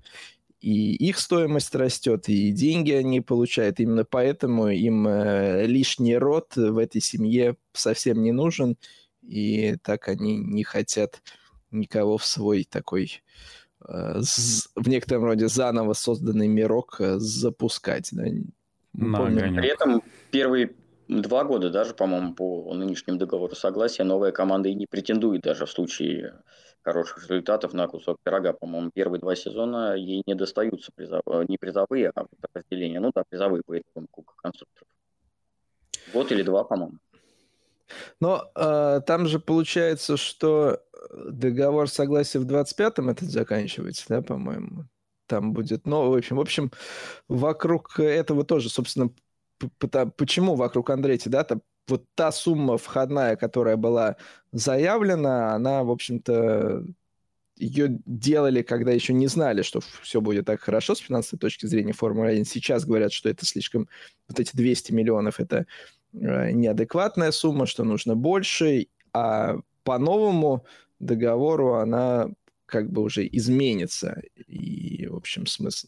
и их стоимость растет, и деньги они получают. Именно поэтому им лишний род в этой семье совсем не нужен, и так они не хотят никого в свой такой в некотором роде заново созданный мирок э, запускать. Да? При этом первые два года даже, по-моему, по нынешнему договору согласия новая команда и не претендует даже в случае хороших результатов на кусок пирога. По-моему, первые два сезона ей не достаются призов... не призовые, а разделения. Ну да, призовые по итогам Кубка конструкторов. Год или два, по-моему. Но э, там же получается, что договор согласия в 25-м этот заканчивается, да, по-моему. Там будет, ну, в общем, в общем, вокруг этого тоже, собственно, почему вокруг Андрети, да, там вот та сумма входная, которая была заявлена, она, в общем-то, ее делали, когда еще не знали, что все будет так хорошо с финансовой точки зрения Формулы-1. Сейчас говорят, что это слишком... Вот эти 200 миллионов – это неадекватная сумма, что нужно больше, а по новому договору она как бы уже изменится. И, в общем, смысл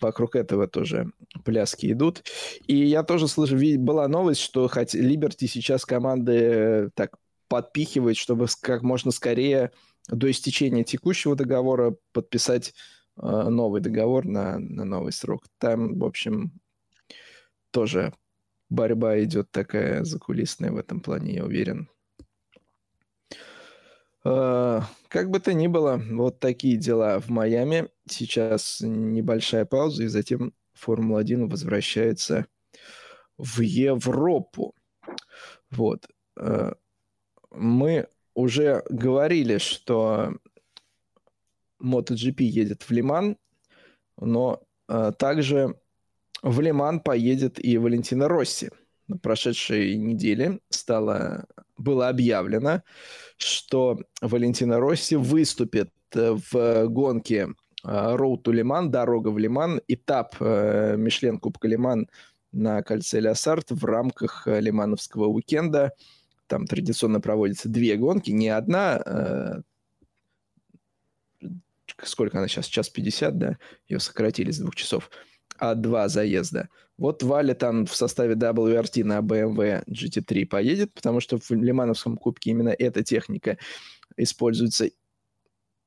вокруг этого тоже пляски идут. И я тоже слышал, была новость, что хоть Либерти сейчас команды э, так подпихивает, чтобы как можно скорее до истечения текущего договора подписать э, новый договор на, на новый срок. Там, в общем, тоже борьба идет такая закулисная в этом плане, я уверен. Э, как бы то ни было, вот такие дела в Майами. Сейчас небольшая пауза, и затем Формула-1 возвращается в Европу. Вот. Э, мы уже говорили, что MotoGP едет в Лиман, но э, также в Лиман поедет и Валентина Росси. На прошедшей неделе стало, было объявлено, что Валентина Росси выступит э, в гонке э, Road to Лиман, дорога в Лиман, этап э, Мишлен Кубка Лиман на кольце Лясарт в рамках лимановского уикенда. Там традиционно проводятся две гонки, не одна, сколько она сейчас, час 50, да, ее сократили с двух часов, а два заезда. Вот Валя там в составе WRT на BMW GT3 поедет, потому что в Лимановском кубке именно эта техника используется.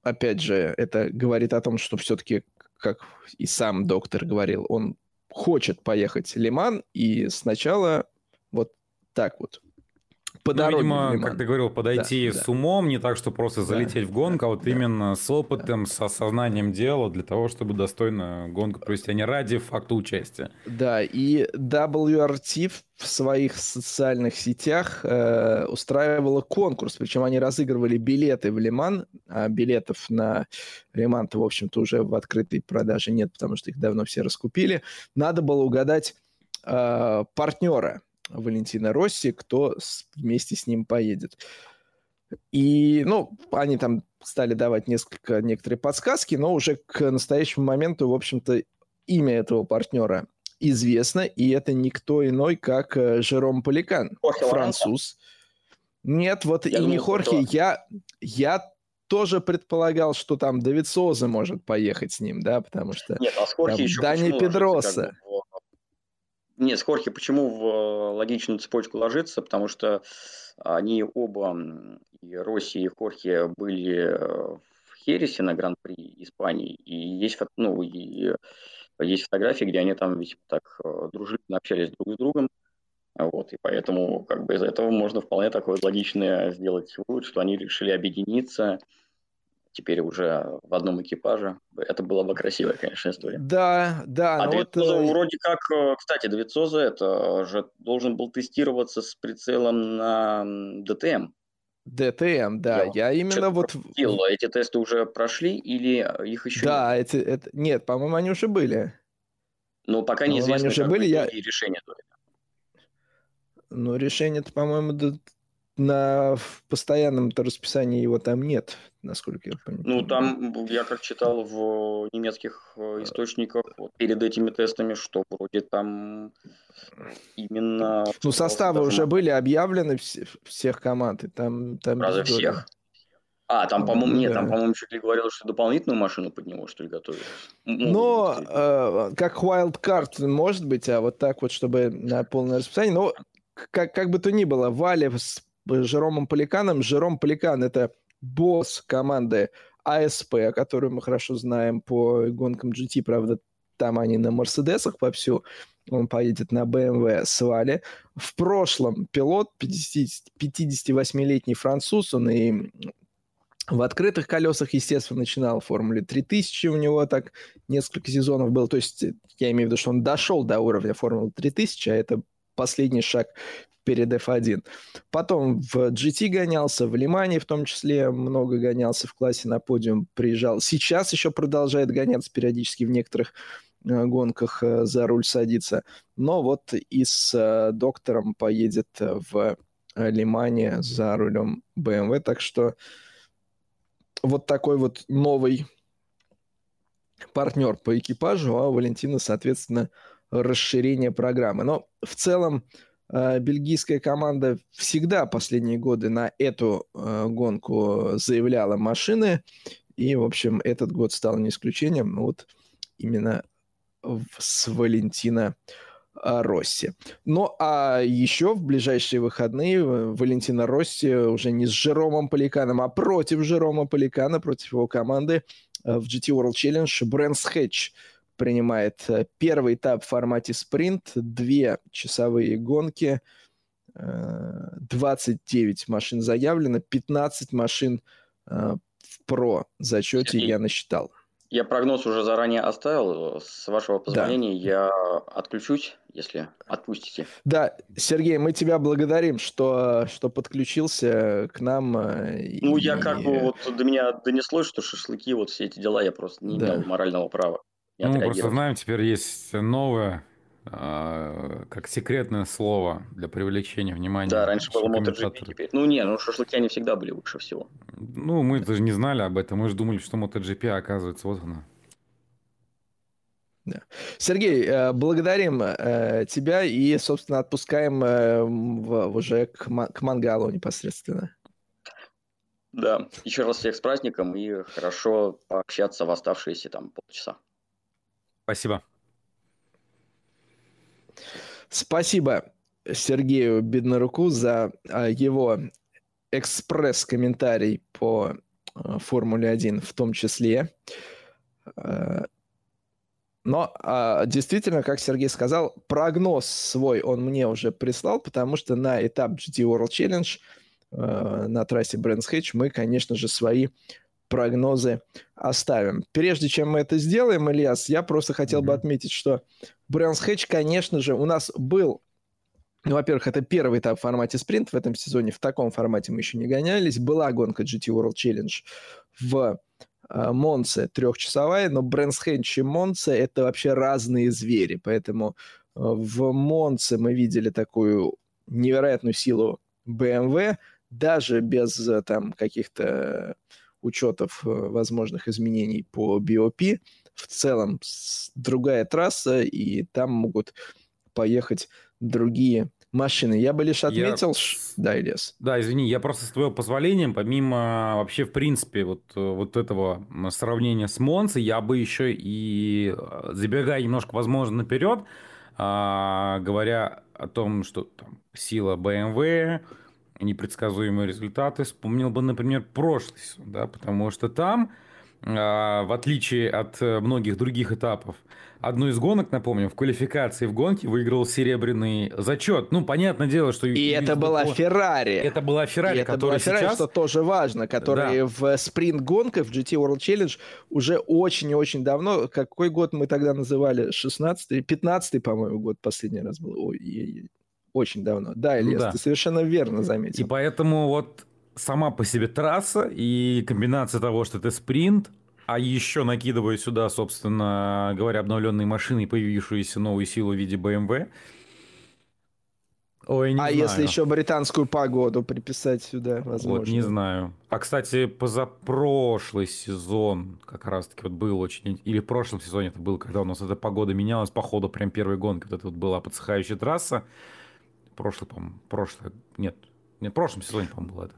Опять же, это говорит о том, что все-таки, как и сам доктор говорил, он хочет поехать Лиман, и сначала вот так вот по ну, дороге. Видимо, как ты говорил, подойти да, с да. умом, не так, что просто залететь да, в гонку, а вот да. именно с опытом, с осознанием дела для того, чтобы достойно гонку провести, а не ради факта участия. Да, и WRT в своих социальных сетях э, устраивала конкурс, причем они разыгрывали билеты в Лиман, а билетов на Лиман-то, в общем-то, уже в открытой продаже нет, потому что их давно все раскупили. Надо было угадать э, партнера Валентина Росси, кто с, вместе с ним поедет. И, ну, они там стали давать несколько, некоторые подсказки, но уже к настоящему моменту, в общем-то, имя этого партнера известно, и это никто иной, как э, Жером Поликан, Хорхе француз. Нет, вот я и не Хорхе, я, я тоже предполагал, что там Давид Соза может поехать с ним, да, потому что Нет, а с Хорхе там еще Дани Педроса. Как бы, нет, с Хорхе почему в э, логичную цепочку ложится? Потому что они оба, и Росси, и Хорхе, были э, в Хересе на Гран-при Испании. И есть, ну, и есть фотографии, где они там весьма так э, дружелюбно общались друг с другом. Вот, и поэтому как бы из этого можно вполне такое логичное сделать вывод, что они решили объединиться теперь уже в одном экипаже. Это была бы красивая, конечно, история. Да, да. А Давидсоза вот... Э, вроде как, э, кстати, Давидсоза это же должен был тестироваться с прицелом на ДТМ. ДТМ, да. Я, я именно вот... Пропустил. Эти тесты уже прошли или их еще Да, нет? Это, это... нет, по-моему, они уже были. Ну, пока неизвестно, они уже были, я... решения. Ну, решение-то, по-моему, на постоянном расписании его там нет, насколько я понимаю. Ну, там, я как читал в немецких э, источниках вот, перед этими тестами, что вроде там именно... Ну, составы уже были объявлены все, всех команд, и там... там Разве всех? А, там, по-моему, нет, там, по-моему, чуть ли говорил, что дополнительную машину под него, что ли, готовят. Но э, как wildcard может быть, а вот так вот, чтобы на полное расписание. Но как, как бы то ни было, Вали с Жеромом Поликаном. Жером Поликан – это босс команды АСП, которую мы хорошо знаем по гонкам GT, правда, там они на Мерседесах вовсю, он поедет на BMW с Вали. В прошлом пилот, 50, 58-летний француз, он и в открытых колесах, естественно, начинал в Формуле 3000, у него так несколько сезонов было. То есть я имею в виду, что он дошел до уровня Формулы 3000, а это последний шаг перед F1. Потом в GT гонялся, в Лимане в том числе много гонялся в классе на подиум, приезжал. Сейчас еще продолжает гоняться периодически в некоторых э, гонках э, за руль садиться. Но вот и с э, доктором поедет в Лимане за рулем BMW. Так что вот такой вот новый партнер по экипажу, а у Валентина, соответственно, расширение программы. Но в целом э, бельгийская команда всегда последние годы на эту э, гонку заявляла машины, и, в общем, этот год стал не исключением. Вот именно с Валентина Росси. Ну, а еще в ближайшие выходные Валентина Росси уже не с Жеромом Поликаном, а против Жерома Поликана, против его команды э, в GT World Challenge Брэнс Хэтч принимает э, первый этап в формате спринт, две часовые гонки, 29 э, машин заявлено, 15 машин в про зачете я насчитал. Я прогноз уже заранее оставил. С вашего позволения да. я отключусь, если отпустите. Да, Сергей, мы тебя благодарим, что, что подключился к нам. Э, ну, и... я как бы вот до меня донеслось, что шашлыки, вот все эти дела, я просто не да. имел морального права. Ну, мы просто знаем, теперь есть новое а, как секретное слово для привлечения внимания. Да, раньше было MotoGP, теперь. Ну, не, ну шашлыки они всегда были выше всего. Ну, мы даже не знали об этом. Мы же думали, что MotoGP, а оказывается, вот она. Да. Сергей, э, благодарим э, тебя и, собственно, отпускаем э, уже к, к мангалу непосредственно. Да, еще раз всех с праздником и хорошо пообщаться в оставшиеся там полчаса. Спасибо. Спасибо Сергею Бедноруку за а, его экспресс-комментарий по а, Формуле 1 в том числе. А, но действительно, как Сергей сказал, прогноз свой он мне уже прислал, потому что на этап GT World Challenge на трассе Брэнс Хэтч мы, конечно же, свои прогнозы оставим. Прежде чем мы это сделаем, Ильяс, я просто хотел mm-hmm. бы отметить, что Брэнс Хэтч, конечно же, у нас был ну, во-первых, это первый этап в формате спринт в этом сезоне. В таком формате мы еще не гонялись. Была гонка GT World Challenge в э, Монце трехчасовая, но Брэнс Хэтч и Монце – это вообще разные звери. Поэтому э, в Монце мы видели такую невероятную силу BMW, даже без э, там каких-то учетов э, возможных изменений по BOP. В целом другая трасса, и там могут поехать другие машины. Я бы лишь отметил... Я... Да, Ильяс. Да, извини, я просто с твоего позволения, помимо вообще, в принципе, вот, э, вот этого сравнения с Монци, я бы еще и, э, забегая немножко, возможно, наперед, а, говоря о том, что там, сила BMW, непредсказуемые результаты, вспомнил бы, например, прошлый сезон, да, потому что там, а, в отличие от э, многих других этапов, одну из гонок, напомню, в квалификации в гонке выиграл серебряный зачет. Ну, понятное дело, что... И это была Феррари. Это была Феррари, и которая это была сейчас... что тоже важно, которая да. в спринт-гонках в GT World Challenge уже очень и очень давно, какой год мы тогда называли? 16-й? 15-й, по-моему, год последний раз был. Ой, очень давно. Да, Илья, ну, да. ты совершенно верно заметил. И поэтому вот сама по себе трасса и комбинация того, что это спринт, а еще накидывая сюда, собственно говоря, обновленные машины и появившуюся новую силу в виде BMW. Ой, не а знаю. если еще британскую погоду приписать сюда, возможно? Вот, не знаю. А, кстати, позапрошлый сезон как раз-таки вот был очень... Или в прошлом сезоне это было, когда у нас эта погода менялась по ходу прям первой гонки. Вот это вот была подсыхающая трасса прошлый, по-моему, прошлый, нет, В прошлом сезоне, по-моему, было это.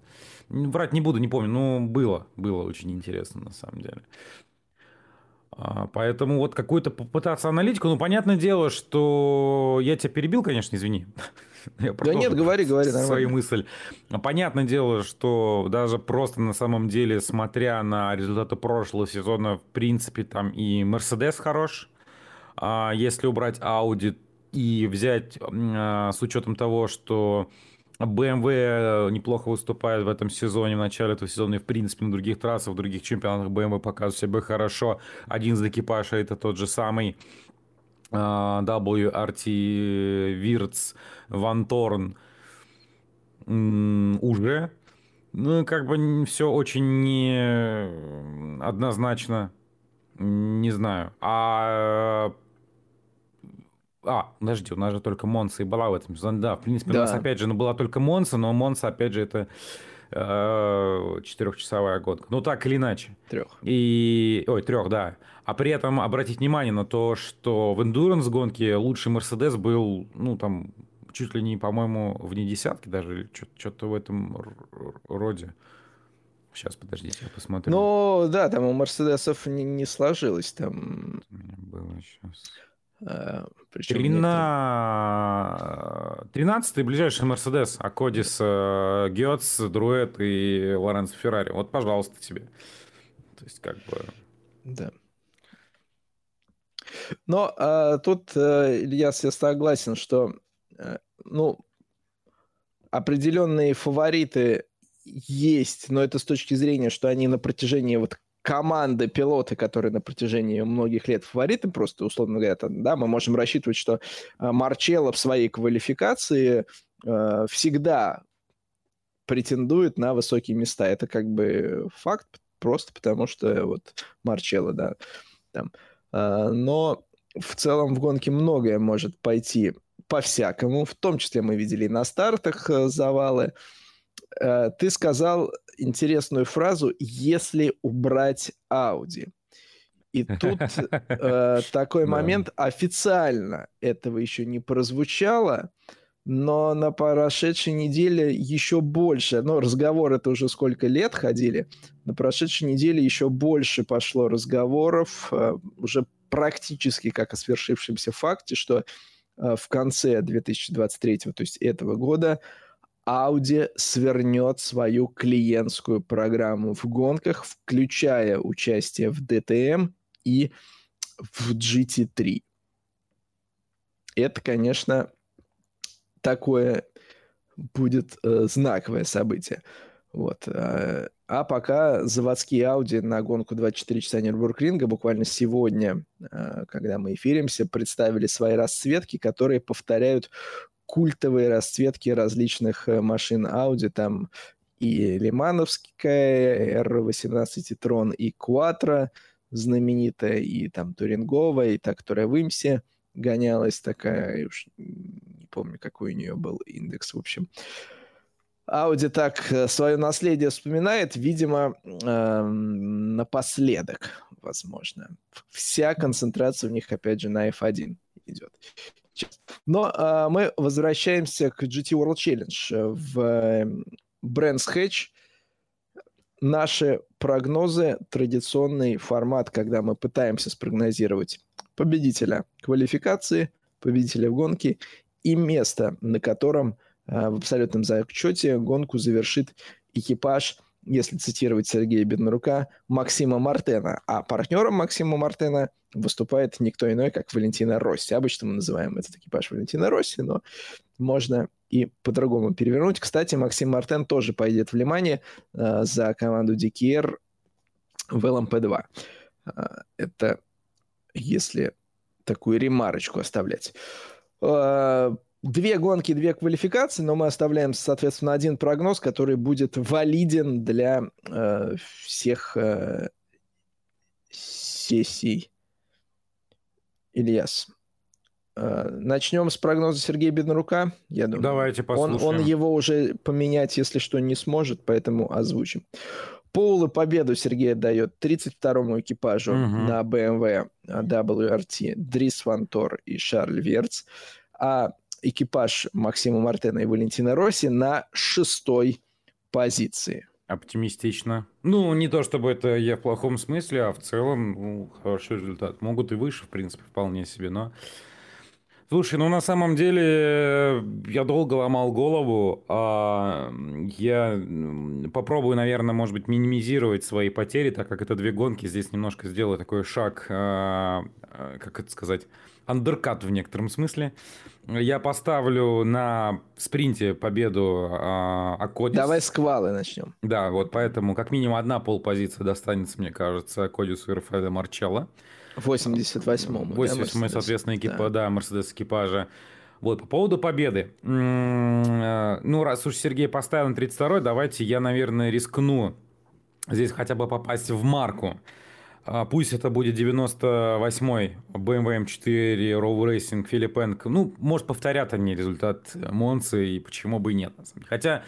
Врать не буду, не помню, но было, было очень интересно на самом деле. А, поэтому вот какую-то попытаться аналитику, ну, понятное дело, что я тебя перебил, конечно, извини. Я да нет, говори, говори. Свою нормально. мысль. Понятное дело, что даже просто на самом деле, смотря на результаты прошлого сезона, в принципе, там и Мерседес хорош. А если убрать Audi и взять а, с учетом того, что BMW неплохо выступает в этом сезоне, в начале этого сезона и, в принципе, на других трассах, в других чемпионатах BMW показывает себя хорошо. Один из экипажей это тот же самый WRT Wirtz Ван Торн уже. Ну, как бы все очень не однозначно. Не знаю. А а, подожди, у нас же только Монса и была в этом сезоне. Да, в принципе, да. у нас опять же ну, была только Монса, но Монса, опять же, это э, четырехчасовая гонка. Ну, так или иначе. Трех. И... Ой, трех, да. А при этом обратить внимание на то, что в эндуранс гонке лучший Мерседес был, ну, там, чуть ли не, по-моему, вне десятки даже, что-то в этом роде. Сейчас, подождите, я посмотрю. Ну, да, там у Мерседесов не, не сложилось. Там... У меня было сейчас. Причем Трина... 13-й ближайший Мерседес, Акодис, э, Гетц, Друэт и Лоренцо Феррари. Вот, пожалуйста, тебе. То есть, как бы... Да. Но а, тут, а, Илья, я согласен, что а, ну, определенные фавориты есть, но это с точки зрения, что они на протяжении вот команды, пилоты, которые на протяжении многих лет фавориты, просто, условно говоря, там, да, мы можем рассчитывать, что э, Марчелло в своей квалификации э, всегда претендует на высокие места. Это как бы факт, просто потому что вот Марчелло, да, там. Э, но в целом в гонке многое может пойти по-всякому, в том числе мы видели и на стартах э, завалы, Э, ты сказал интересную фразу «если убрать Audi». И тут э, такой момент официально этого еще не прозвучало, но на прошедшей неделе еще больше, ну, разговор это уже сколько лет ходили, на прошедшей неделе еще больше пошло разговоров, э, уже практически как о свершившемся факте, что э, в конце 2023, то есть этого года, Audi свернет свою клиентскую программу в гонках, включая участие в DTM и в GT3. Это, конечно, такое будет э, знаковое событие. Вот. Э, а пока заводские Audi на гонку 24 часа Нюрбургринга буквально сегодня, э, когда мы эфиримся, представили свои расцветки, которые повторяют культовые расцветки различных э, машин Audi, там и Лимановская, R18 Трон, и Quattro знаменитая, и там Туринговая, и та, которая в Имсе гонялась такая, уж не помню, какой у нее был индекс, в общем. Audi так э, свое наследие вспоминает, видимо, э, напоследок, возможно. Вся концентрация у них, опять же, на F1 идет. Но э, мы возвращаемся к GT World Challenge. В э, Brands Hatch наши прогнозы, традиционный формат, когда мы пытаемся спрогнозировать победителя квалификации, победителя в гонке и место, на котором э, в абсолютном зачете гонку завершит экипаж – если цитировать Сергея Беднорука, Максима Мартена. А партнером Максима Мартена выступает никто иной, как Валентина Росси. Обычно мы называем этот экипаж Валентина Росси, но можно и по-другому перевернуть. Кстати, Максим Мартен тоже пойдет в Лимане э, за команду DKR в ЛМП-2. Э, это если такую ремарочку оставлять. Э, две гонки, две квалификации, но мы оставляем, соответственно, один прогноз, который будет валиден для э, всех э, сессий. Ильяс. Э, начнем с прогноза Сергея Беднорука, я думаю. Давайте послушаем. Он, он его уже поменять, если что, не сможет, поэтому озвучим. Поулы победу Сергей дает 32-му экипажу угу. на BMW WRT Дрис Вантор и Шарль Верц. А экипаж Максима Мартена и Валентина Росси на шестой позиции. Оптимистично. Ну, не то чтобы это я в плохом смысле, а в целом ну, хороший результат. Могут и выше, в принципе, вполне себе, но... Слушай, ну на самом деле я долго ломал голову. А я попробую, наверное, может быть, минимизировать свои потери, так как это две гонки. Здесь немножко сделаю такой шаг, а, а, как это сказать, андеркат в некотором смысле. Я поставлю на спринте победу а, Акодис. Давай с Квалы начнем. Да, вот поэтому как минимум одна полпозиция достанется, мне кажется, Акодису и Рафаэля Марчелло. 88-му. 88 да, соответственно, экипа, да, Мерседес экипажа. Вот, по поводу победы. Э, ну, раз уж Сергей поставил на 32-й, давайте я, наверное, рискну здесь хотя бы попасть в марку. А, пусть это будет 98-й BMW M4 Row Racing Филиппенко. Ну, может, повторят они результат Монцы, и почему бы и нет. Хотя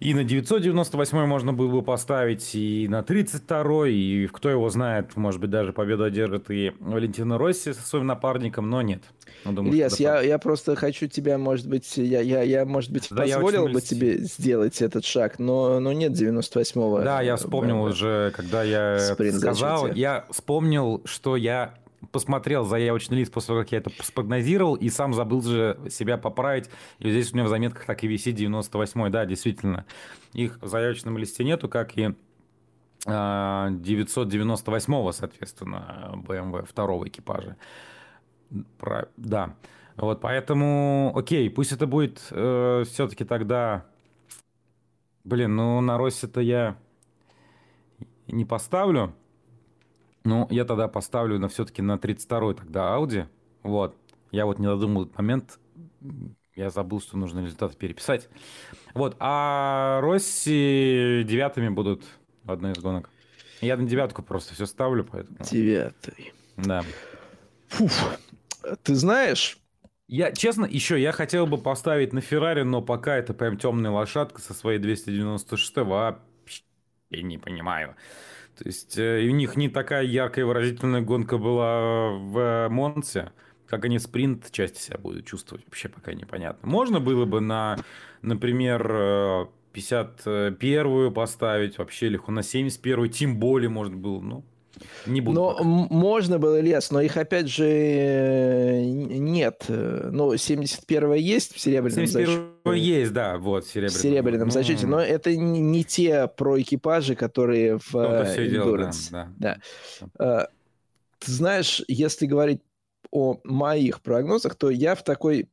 и на 998 можно было бы поставить, и на 32 и кто его знает, может быть, даже победу одержит и Валентина Росси со своим напарником, но нет. Ну, думаю, Ильяс, я, я просто хочу тебя, может быть, я, я, я может быть, да, позволил бы тебе сделать этот шаг, но, но нет 98-го. Да, я вспомнил уже, когда я сказал, я вспомнил, что я посмотрел заявочный лист после того, как я это спрогнозировал, и сам забыл же себя поправить. И здесь у меня в заметках так и висит 98-й. Да, действительно. Их в заявочном листе нету, как и 998-го, а, соответственно, BMW второго экипажа. Про... Да. Вот поэтому, окей, пусть это будет э, все-таки тогда... Блин, ну на Росси-то я не поставлю. Ну, я тогда поставлю на все-таки на 32-й тогда Audi. Вот. Я вот не додумал этот момент. Я забыл, что нужно результаты переписать. Вот. А Росси девятыми будут в одной из гонок. Я на девятку просто все ставлю, поэтому... Девятый. Да. Фуф. Ты знаешь... Я, честно, еще я хотел бы поставить на Феррари, но пока это прям темная лошадка со своей 296 вообще не понимаю. То есть э, у них не такая яркая выразительная гонка была в Монце, как они спринт части себя будут чувствовать, вообще пока непонятно. Можно было бы на, например, 51-ю э, поставить, вообще легко на 71-ю, тем более, может, было, ну, не буду. Но можно было лес, но их опять же э, нет. Ну, 71 есть в серебряном 71 зачете. есть, да, вот, в серебряном. В серебряном ну, зачете, но это не, не те про экипажи, которые в Endurance. Дело, да, да. да. Ты знаешь, если говорить о моих прогнозах, то я в такой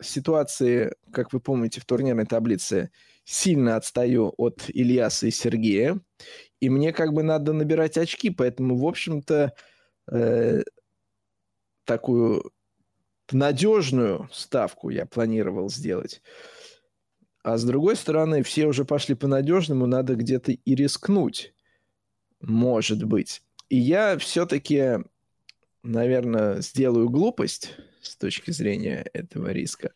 ситуации, как вы помните, в турнирной таблице сильно отстаю от Ильяса и Сергея и мне как бы надо набирать очки, поэтому, в общем-то, э, такую надежную ставку я планировал сделать. А с другой стороны, все уже пошли по надежному, надо где-то и рискнуть. Может быть. И я все-таки, наверное, сделаю глупость с точки зрения этого риска.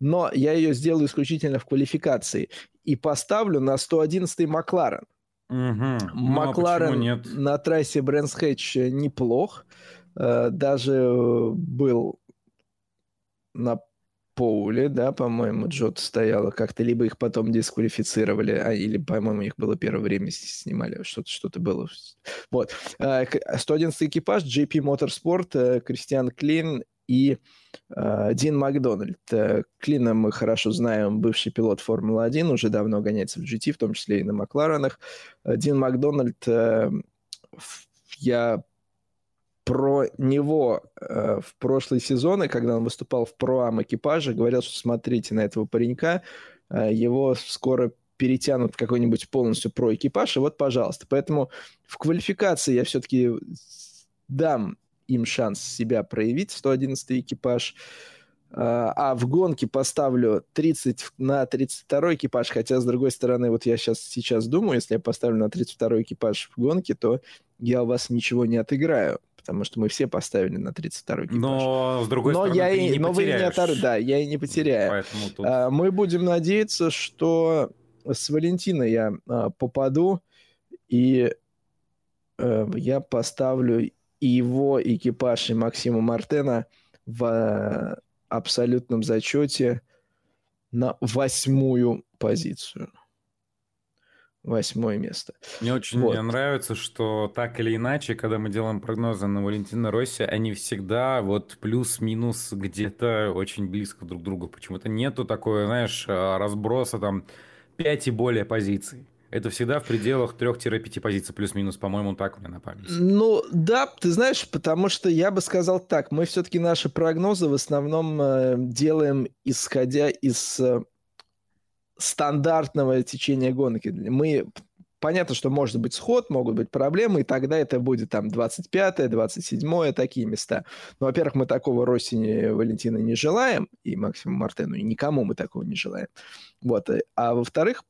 Но я ее сделаю исключительно в квалификации. И поставлю на 111-й Макларен. Угу. Макларен ну, а на трассе Брэнс Хэтч неплох. Э, даже был на Поуле, да, по-моему, Джот стояла как-то, либо их потом дисквалифицировали, а, или, по-моему, их было первое время снимали, что-то что было. Вот. 111 э, экипаж, JP Motorsport, э, Кристиан Клин и э, Дин Макдональд. Э, Клина мы хорошо знаем, бывший пилот Формулы-1, уже давно гоняется в GT, в том числе и на Макларенах. Э, Дин Макдональд, э, я про него э, в прошлые сезоны, когда он выступал в проам экипаже, говорил, что смотрите на этого паренька, э, его скоро перетянут в какой-нибудь полностью про экипаж, и вот, пожалуйста. Поэтому в квалификации я все-таки дам им шанс себя проявить, 111 экипаж. А, а в гонке поставлю 30 на 32 экипаж, хотя, с другой стороны, вот я сейчас, сейчас думаю, если я поставлю на 32 экипаж в гонке, то я у вас ничего не отыграю, потому что мы все поставили на 32 экипаж. Но, с другой но стороны, я ты и, не но потеряешь. Вы не отор... Да, я и не потеряю. Поэтому тут... а, мы будем надеяться, что с Валентиной я а, попаду, и а, я поставлю и его экипаж, и Максима Мартена в абсолютном зачете на восьмую позицию восьмое место. Мне очень вот. нравится, что так или иначе, когда мы делаем прогнозы на Валентина Росси, они всегда вот плюс-минус где-то очень близко друг к другу. Почему-то нету такой, знаешь, а, разброса там 5 и более позиций. Это всегда в пределах 3-5 позиций, плюс-минус, по-моему, так у меня на памяти. Ну, да, ты знаешь, потому что я бы сказал так, мы все-таки наши прогнозы в основном э, делаем, исходя из э, стандартного течения гонки. Мы понятно, что может быть сход, могут быть проблемы, и тогда это будет там 25-е, 27-е, такие места. Но, во-первых, мы такого Россини Валентина не желаем, и Максиму Мартену, и никому мы такого не желаем. Вот. А во-вторых,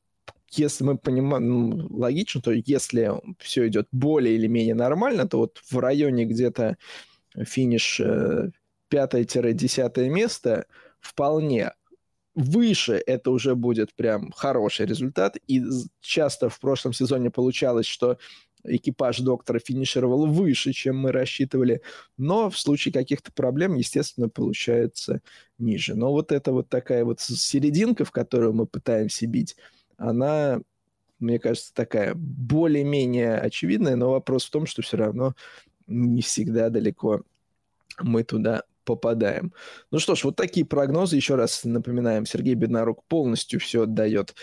если мы понимаем, ну, логично, то если все идет более или менее нормально, то вот в районе где-то финиш 5-10 э, место вполне выше это уже будет прям хороший результат. И часто в прошлом сезоне получалось, что экипаж доктора финишировал выше, чем мы рассчитывали, но в случае каких-то проблем, естественно, получается ниже. Но вот это вот такая вот серединка, в которую мы пытаемся бить, она, мне кажется, такая более-менее очевидная, но вопрос в том, что все равно не всегда далеко мы туда попадаем. Ну что ж, вот такие прогнозы. Еще раз напоминаем, Сергей Беднорук полностью все отдает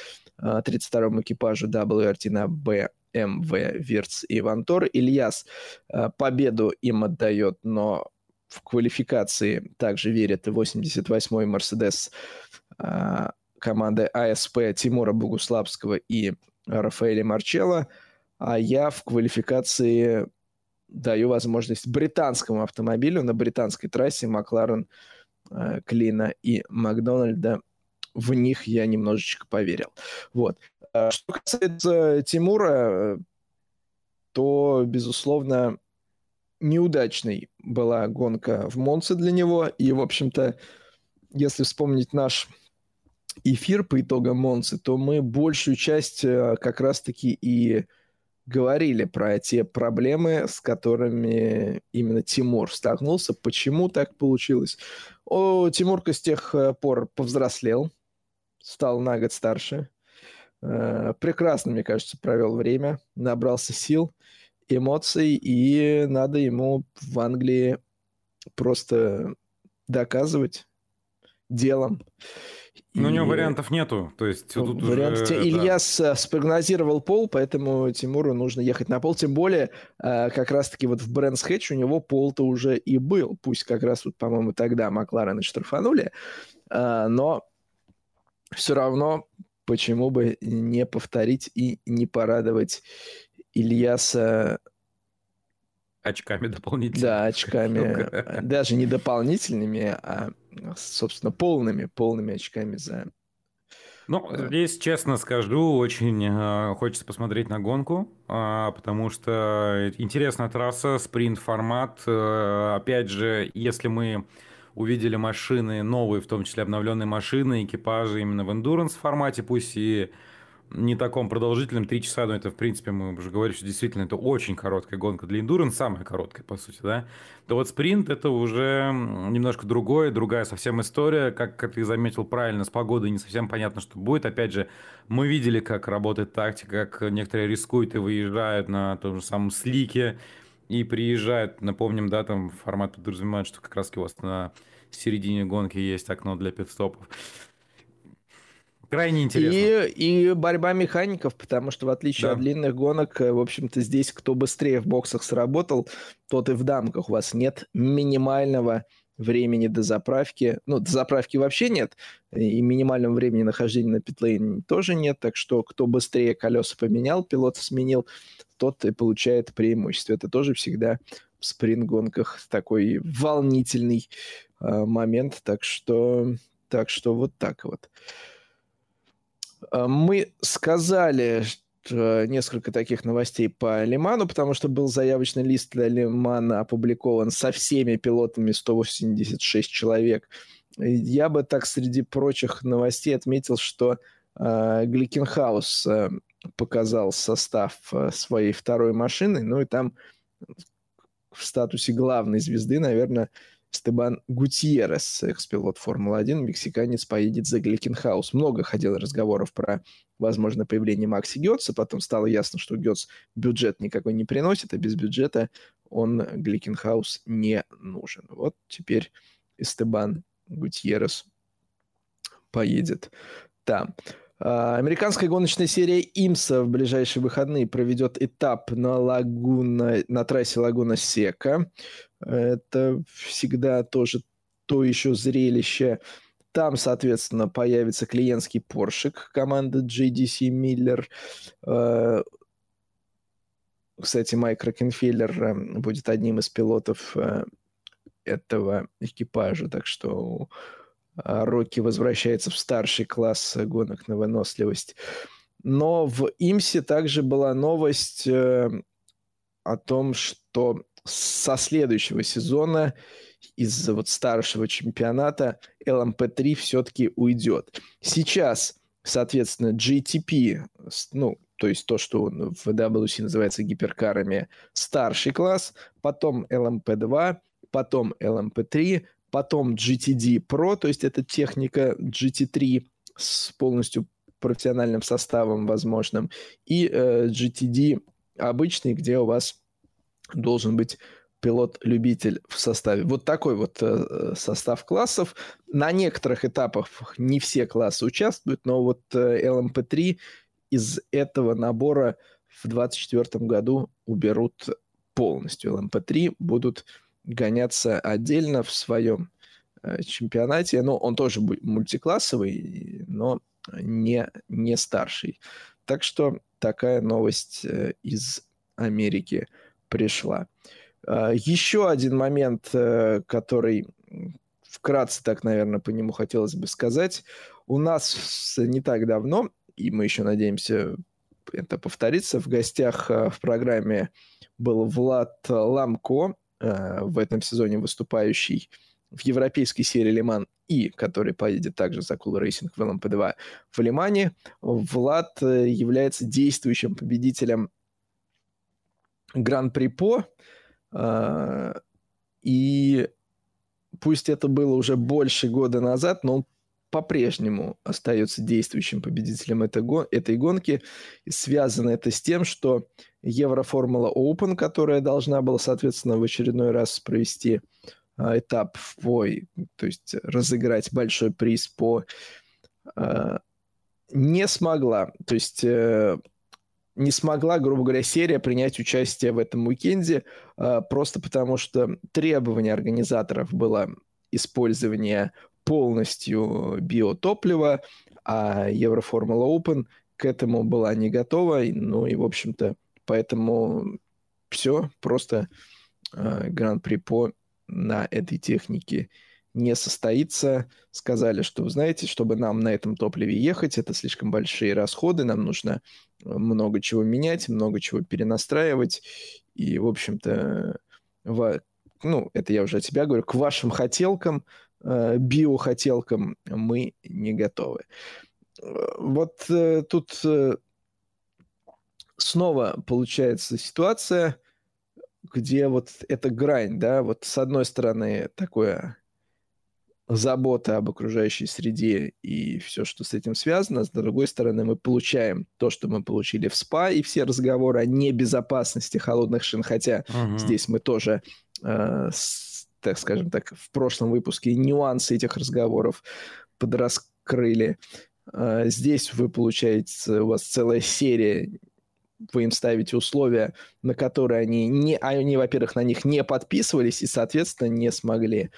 32-му а, экипажу WRT на BMW, Вирц и Вантор. Ильяс а, победу им отдает, но в квалификации также верит 88-й Мерседес а, команды АСП Тимура Богуславского и Рафаэля Марчелла, а я в квалификации даю возможность британскому автомобилю на британской трассе Макларен, э, Клина и Макдональда. В них я немножечко поверил. Вот. А что касается Тимура, то, безусловно, неудачной была гонка в Монце для него. И, в общем-то, если вспомнить наш эфир по итогам Монцы, то мы большую часть э, как раз-таки и говорили про те проблемы, с которыми именно Тимур столкнулся. Почему так получилось? О, Тимурка с тех э, пор повзрослел, стал на год старше. Э, прекрасно, мне кажется, провел время, набрался сил, эмоций, и надо ему в Англии просто доказывать делом. Ну, у него вариантов нету. То есть ну, тут вариант... уже... Ильяс да. спрогнозировал пол, поэтому Тимуру нужно ехать на пол. Тем более, э, как раз-таки вот в Брэнс Хэтч у него пол-то уже и был. Пусть как раз вот, по-моему, тогда Макларена штрафанули. Э, но все равно почему бы не повторить и не порадовать Ильяса очками дополнительными. Да, очками. Даже не дополнительными, а собственно, полными, полными очками за... Ну, здесь, честно скажу, очень э, хочется посмотреть на гонку, э, потому что интересная трасса, спринт-формат. Э, опять же, если мы увидели машины новые, в том числе обновленные машины, экипажи именно в эндуранс формате, пусть и не таком продолжительном, 3 часа, но это, в принципе, мы уже говорили, что действительно это очень короткая гонка для эндуранс, самая короткая, по сути, да, то вот спринт это уже немножко другое, другая совсем история, как, как ты заметил правильно, с погодой не совсем понятно, что будет, опять же, мы видели, как работает тактика, как некоторые рискуют и выезжают на том же самом слике, и приезжают, напомним, да, там формат подразумевает, что как раз у вас на середине гонки есть окно для пидстопов. Крайне интересно. И, и борьба механиков, потому что в отличие да. от длинных гонок, э, в общем-то, здесь кто быстрее в боксах сработал, тот и в дамках. У вас нет минимального времени до заправки. Ну, до заправки вообще нет, и минимального времени нахождения на питлейне тоже нет, так что кто быстрее колеса поменял, пилот сменил, тот и получает преимущество. Это тоже всегда в спринт-гонках такой волнительный э, момент, так что, так что вот так вот. Э, мы сказали несколько таких новостей по Лиману, потому что был заявочный лист для Лимана опубликован со всеми пилотами 186 человек. Я бы так среди прочих новостей отметил, что э, Гликенхаус э, показал состав э, своей второй машины, ну и там в статусе главной звезды, наверное, Эстебан Гутьеррес, экс-пилот Формулы-1, мексиканец, поедет за Гликенхаус. Много ходило разговоров про возможное появление Макси Гетца, потом стало ясно, что Гетц бюджет никакой не приносит, а без бюджета он Гликенхаус не нужен. Вот теперь Эстебан Гутьеррес поедет там. А, американская гоночная серия Имса в ближайшие выходные проведет этап на, лагуна, на трассе Лагуна Сека. Это всегда тоже то еще зрелище. Там, соответственно, появится клиентский поршик команды JDC Miller. А, кстати, Майк Рокенфеллер э, будет одним из пилотов э, этого экипажа, так что а, Рокки возвращается в старший класс гонок на выносливость. Но в Имсе также была новость э, о том, что со следующего сезона из вот старшего чемпионата LMP3 все-таки уйдет. Сейчас, соответственно, GTP, ну, то есть то, что в WC называется гиперкарами, старший класс, потом LMP2, потом LMP3, потом GTD Pro, то есть это техника GT3 с полностью профессиональным составом возможным, и э, GTD обычный, где у вас должен быть пилот-любитель в составе. Вот такой вот э, состав классов. На некоторых этапах не все классы участвуют, но вот э, LMP3 из этого набора в 2024 году уберут полностью. LMP3 будут гоняться отдельно в своем э, чемпионате. Но он тоже мультиклассовый, но не, не старший. Так что такая новость э, из Америки пришла. Э, еще один момент, который вкратце так, наверное, по нему хотелось бы сказать. У нас не так давно, и мы еще надеемся это повторится, в гостях в программе был Влад Ламко, Э, в этом сезоне выступающий в европейской серии Лиман и который поедет также за Cool Racing в ЛМП-2 в Лимане, Влад э, является действующим победителем Гран-при По. Э, и пусть это было уже больше года назад, но он по-прежнему остается действующим победителем этой, гон- этой гонки. Связано это с тем, что Евроформула Open, которая должна была, соответственно, в очередной раз провести а, этап в бой, то есть разыграть большой приз по... А, не смогла. То есть э, не смогла, грубо говоря, серия принять участие в этом уикенде, а, просто потому что требование организаторов было использование полностью биотоплива, а Евроформула Open к этому была не готова. Ну и, в общем-то, поэтому все, просто э, Гран-при по на этой технике не состоится. Сказали, что, вы знаете, чтобы нам на этом топливе ехать, это слишком большие расходы, нам нужно много чего менять, много чего перенастраивать. И, в общем-то, в, ну, это я уже от тебя говорю, к вашим хотелкам Э, биохотелкам мы не готовы. Вот э, тут э, снова получается ситуация, где вот эта грань, да, вот с одной стороны такое забота об окружающей среде и все, что с этим связано. С другой стороны, мы получаем то, что мы получили в СПА, и все разговоры о небезопасности холодных шин, хотя угу. здесь мы тоже э, с, так скажем так, в прошлом выпуске нюансы этих разговоров подраскрыли. А, здесь вы получаете, у вас целая серия, вы им ставите условия, на которые они, не, они во-первых, на них не подписывались и, соответственно, не смогли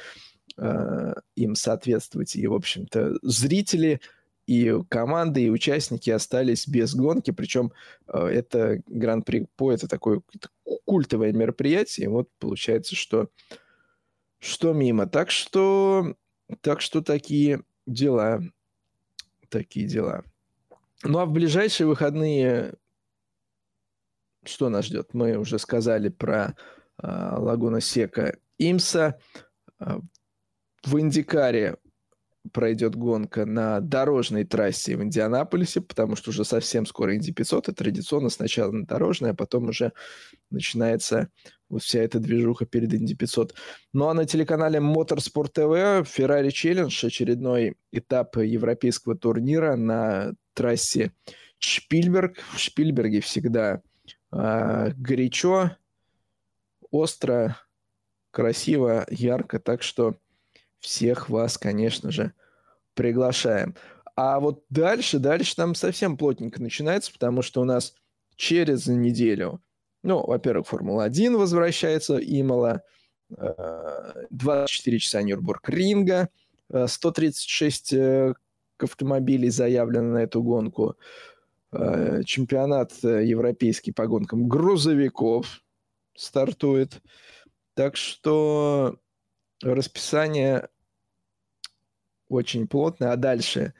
э, им соответствовать. И, в общем-то, зрители и команды, и участники остались без гонки, причем э, это Гран-при По, это такое культовое мероприятие, и вот получается, что э, что мимо. Так что, так что такие дела. Такие дела. Ну а в ближайшие выходные что нас ждет? Мы уже сказали про э, Лагуна Сека Имса. Э, в Индикаре пройдет гонка на дорожной трассе в Индианаполисе, потому что уже совсем скоро Инди 500, и традиционно сначала на дорожной, а потом уже начинается вот вся эта движуха перед Инди 500. Ну а на телеканале Motorsport TV Ferrari Challenge, очередной этап европейского турнира на трассе Шпильберг. В Шпильберге всегда э, горячо, остро, красиво, ярко, так что всех вас, конечно же, приглашаем. А вот дальше, дальше там совсем плотненько начинается, потому что у нас через неделю, ну, во-первых, Формула-1 возвращается, Имала, 24 э, часа Нюрбург Ринга, 136 э, автомобилей заявлено на эту гонку, э, чемпионат европейский по гонкам грузовиков стартует. Так что расписание очень плотное. А дальше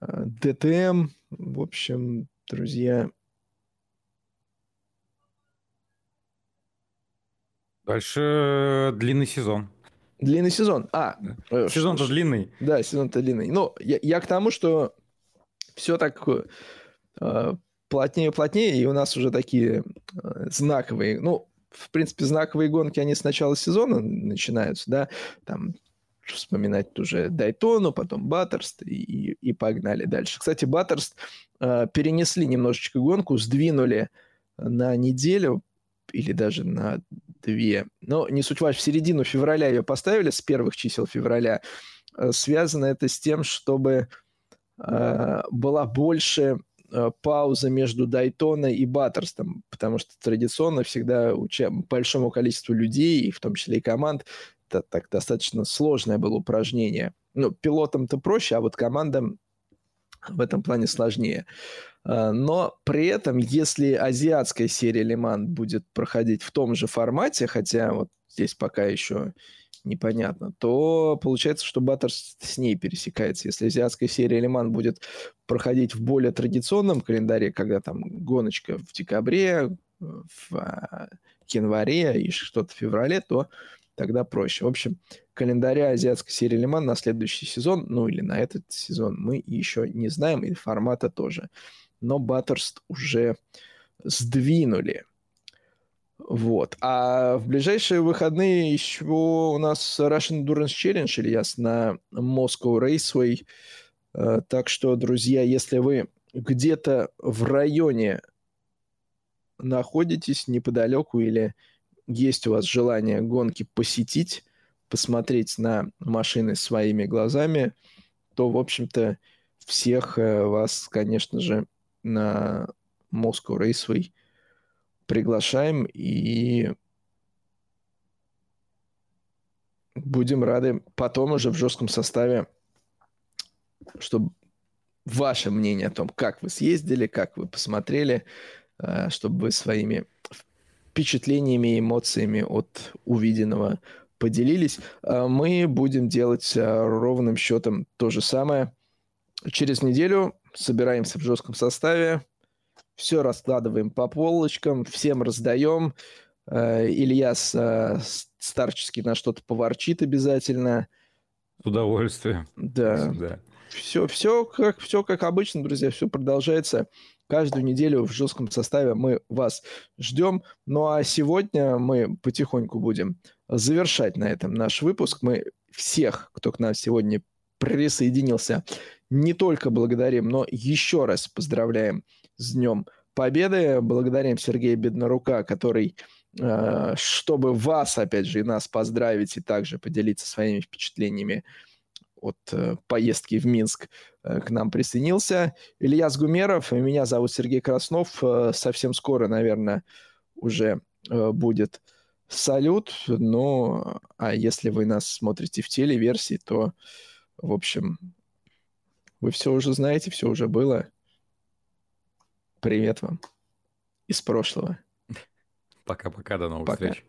э, ДТМ, в общем, друзья. Дальше длинный сезон. Длинный сезон. А, э, сезон-то длинный. Да, сезон-то длинный. Ну, я, я к тому, что все так э, плотнее и плотнее, и у нас уже такие э, знаковые, ну, в принципе, знаковые гонки, они с начала сезона начинаются, да, там вспоминать уже Дайтону, потом Баттерст и, и погнали дальше. Кстати, Баттерст э, перенесли немножечко гонку, сдвинули на неделю или даже на две. Но не суть важно, в середину февраля ее поставили, с первых чисел февраля. Э, связано это с тем, чтобы э, была больше Э, пауза между Дайтоной и Баттерстом, потому что традиционно всегда большому количеству людей, в том числе и команд, это так достаточно сложное было упражнение. Ну, пилотам-то проще, а вот командам в этом плане сложнее. Э, но при этом, если азиатская серия Лиман будет проходить в том же формате, хотя вот здесь пока еще непонятно, то получается, что Баттерс с ней пересекается. Если азиатская серия Лиман будет проходить в более традиционном календаре, когда там гоночка в декабре, в а, январе и что-то в феврале, то тогда проще. В общем, календаря азиатской серии Лиман на следующий сезон, ну или на этот сезон, мы еще не знаем, и формата тоже. Но Баттерст уже сдвинули. Вот. А в ближайшие выходные еще у нас Russian Endurance Challenge, Ильяс, на Moscow Raceway. Э, так что, друзья, если вы где-то в районе находитесь неподалеку или есть у вас желание гонки посетить, посмотреть на машины своими глазами, то, в общем-то, всех э, вас, конечно же, на Moscow Raceway – приглашаем и будем рады потом уже в жестком составе, чтобы ваше мнение о том, как вы съездили, как вы посмотрели, э, чтобы вы своими впечатлениями и эмоциями от увиденного поделились. Э, мы будем делать э, ровным счетом то же самое. Через неделю собираемся в жестком составе, все раскладываем по полочкам, всем раздаем. Ильяс э, старчески на что-то поворчит обязательно. С удовольствием. Да. да. Все, все, как, все как обычно, друзья, все продолжается. Каждую неделю в жестком составе мы вас ждем. Ну а сегодня мы потихоньку будем завершать на этом наш выпуск. Мы всех, кто к нам сегодня присоединился, не только благодарим, но еще раз поздравляем с Днем Победы. Благодарим Сергея Беднорука, который, э, чтобы вас, опять же, и нас поздравить, и также поделиться своими впечатлениями от э, поездки в Минск к нам присоединился. Илья Сгумеров, меня зовут Сергей Краснов. Совсем скоро, наверное, уже будет салют. Ну, а если вы нас смотрите в телеверсии, то, в общем, вы все уже знаете, все уже было. Привет вам из прошлого. Пока-пока, до новых Пока. встреч.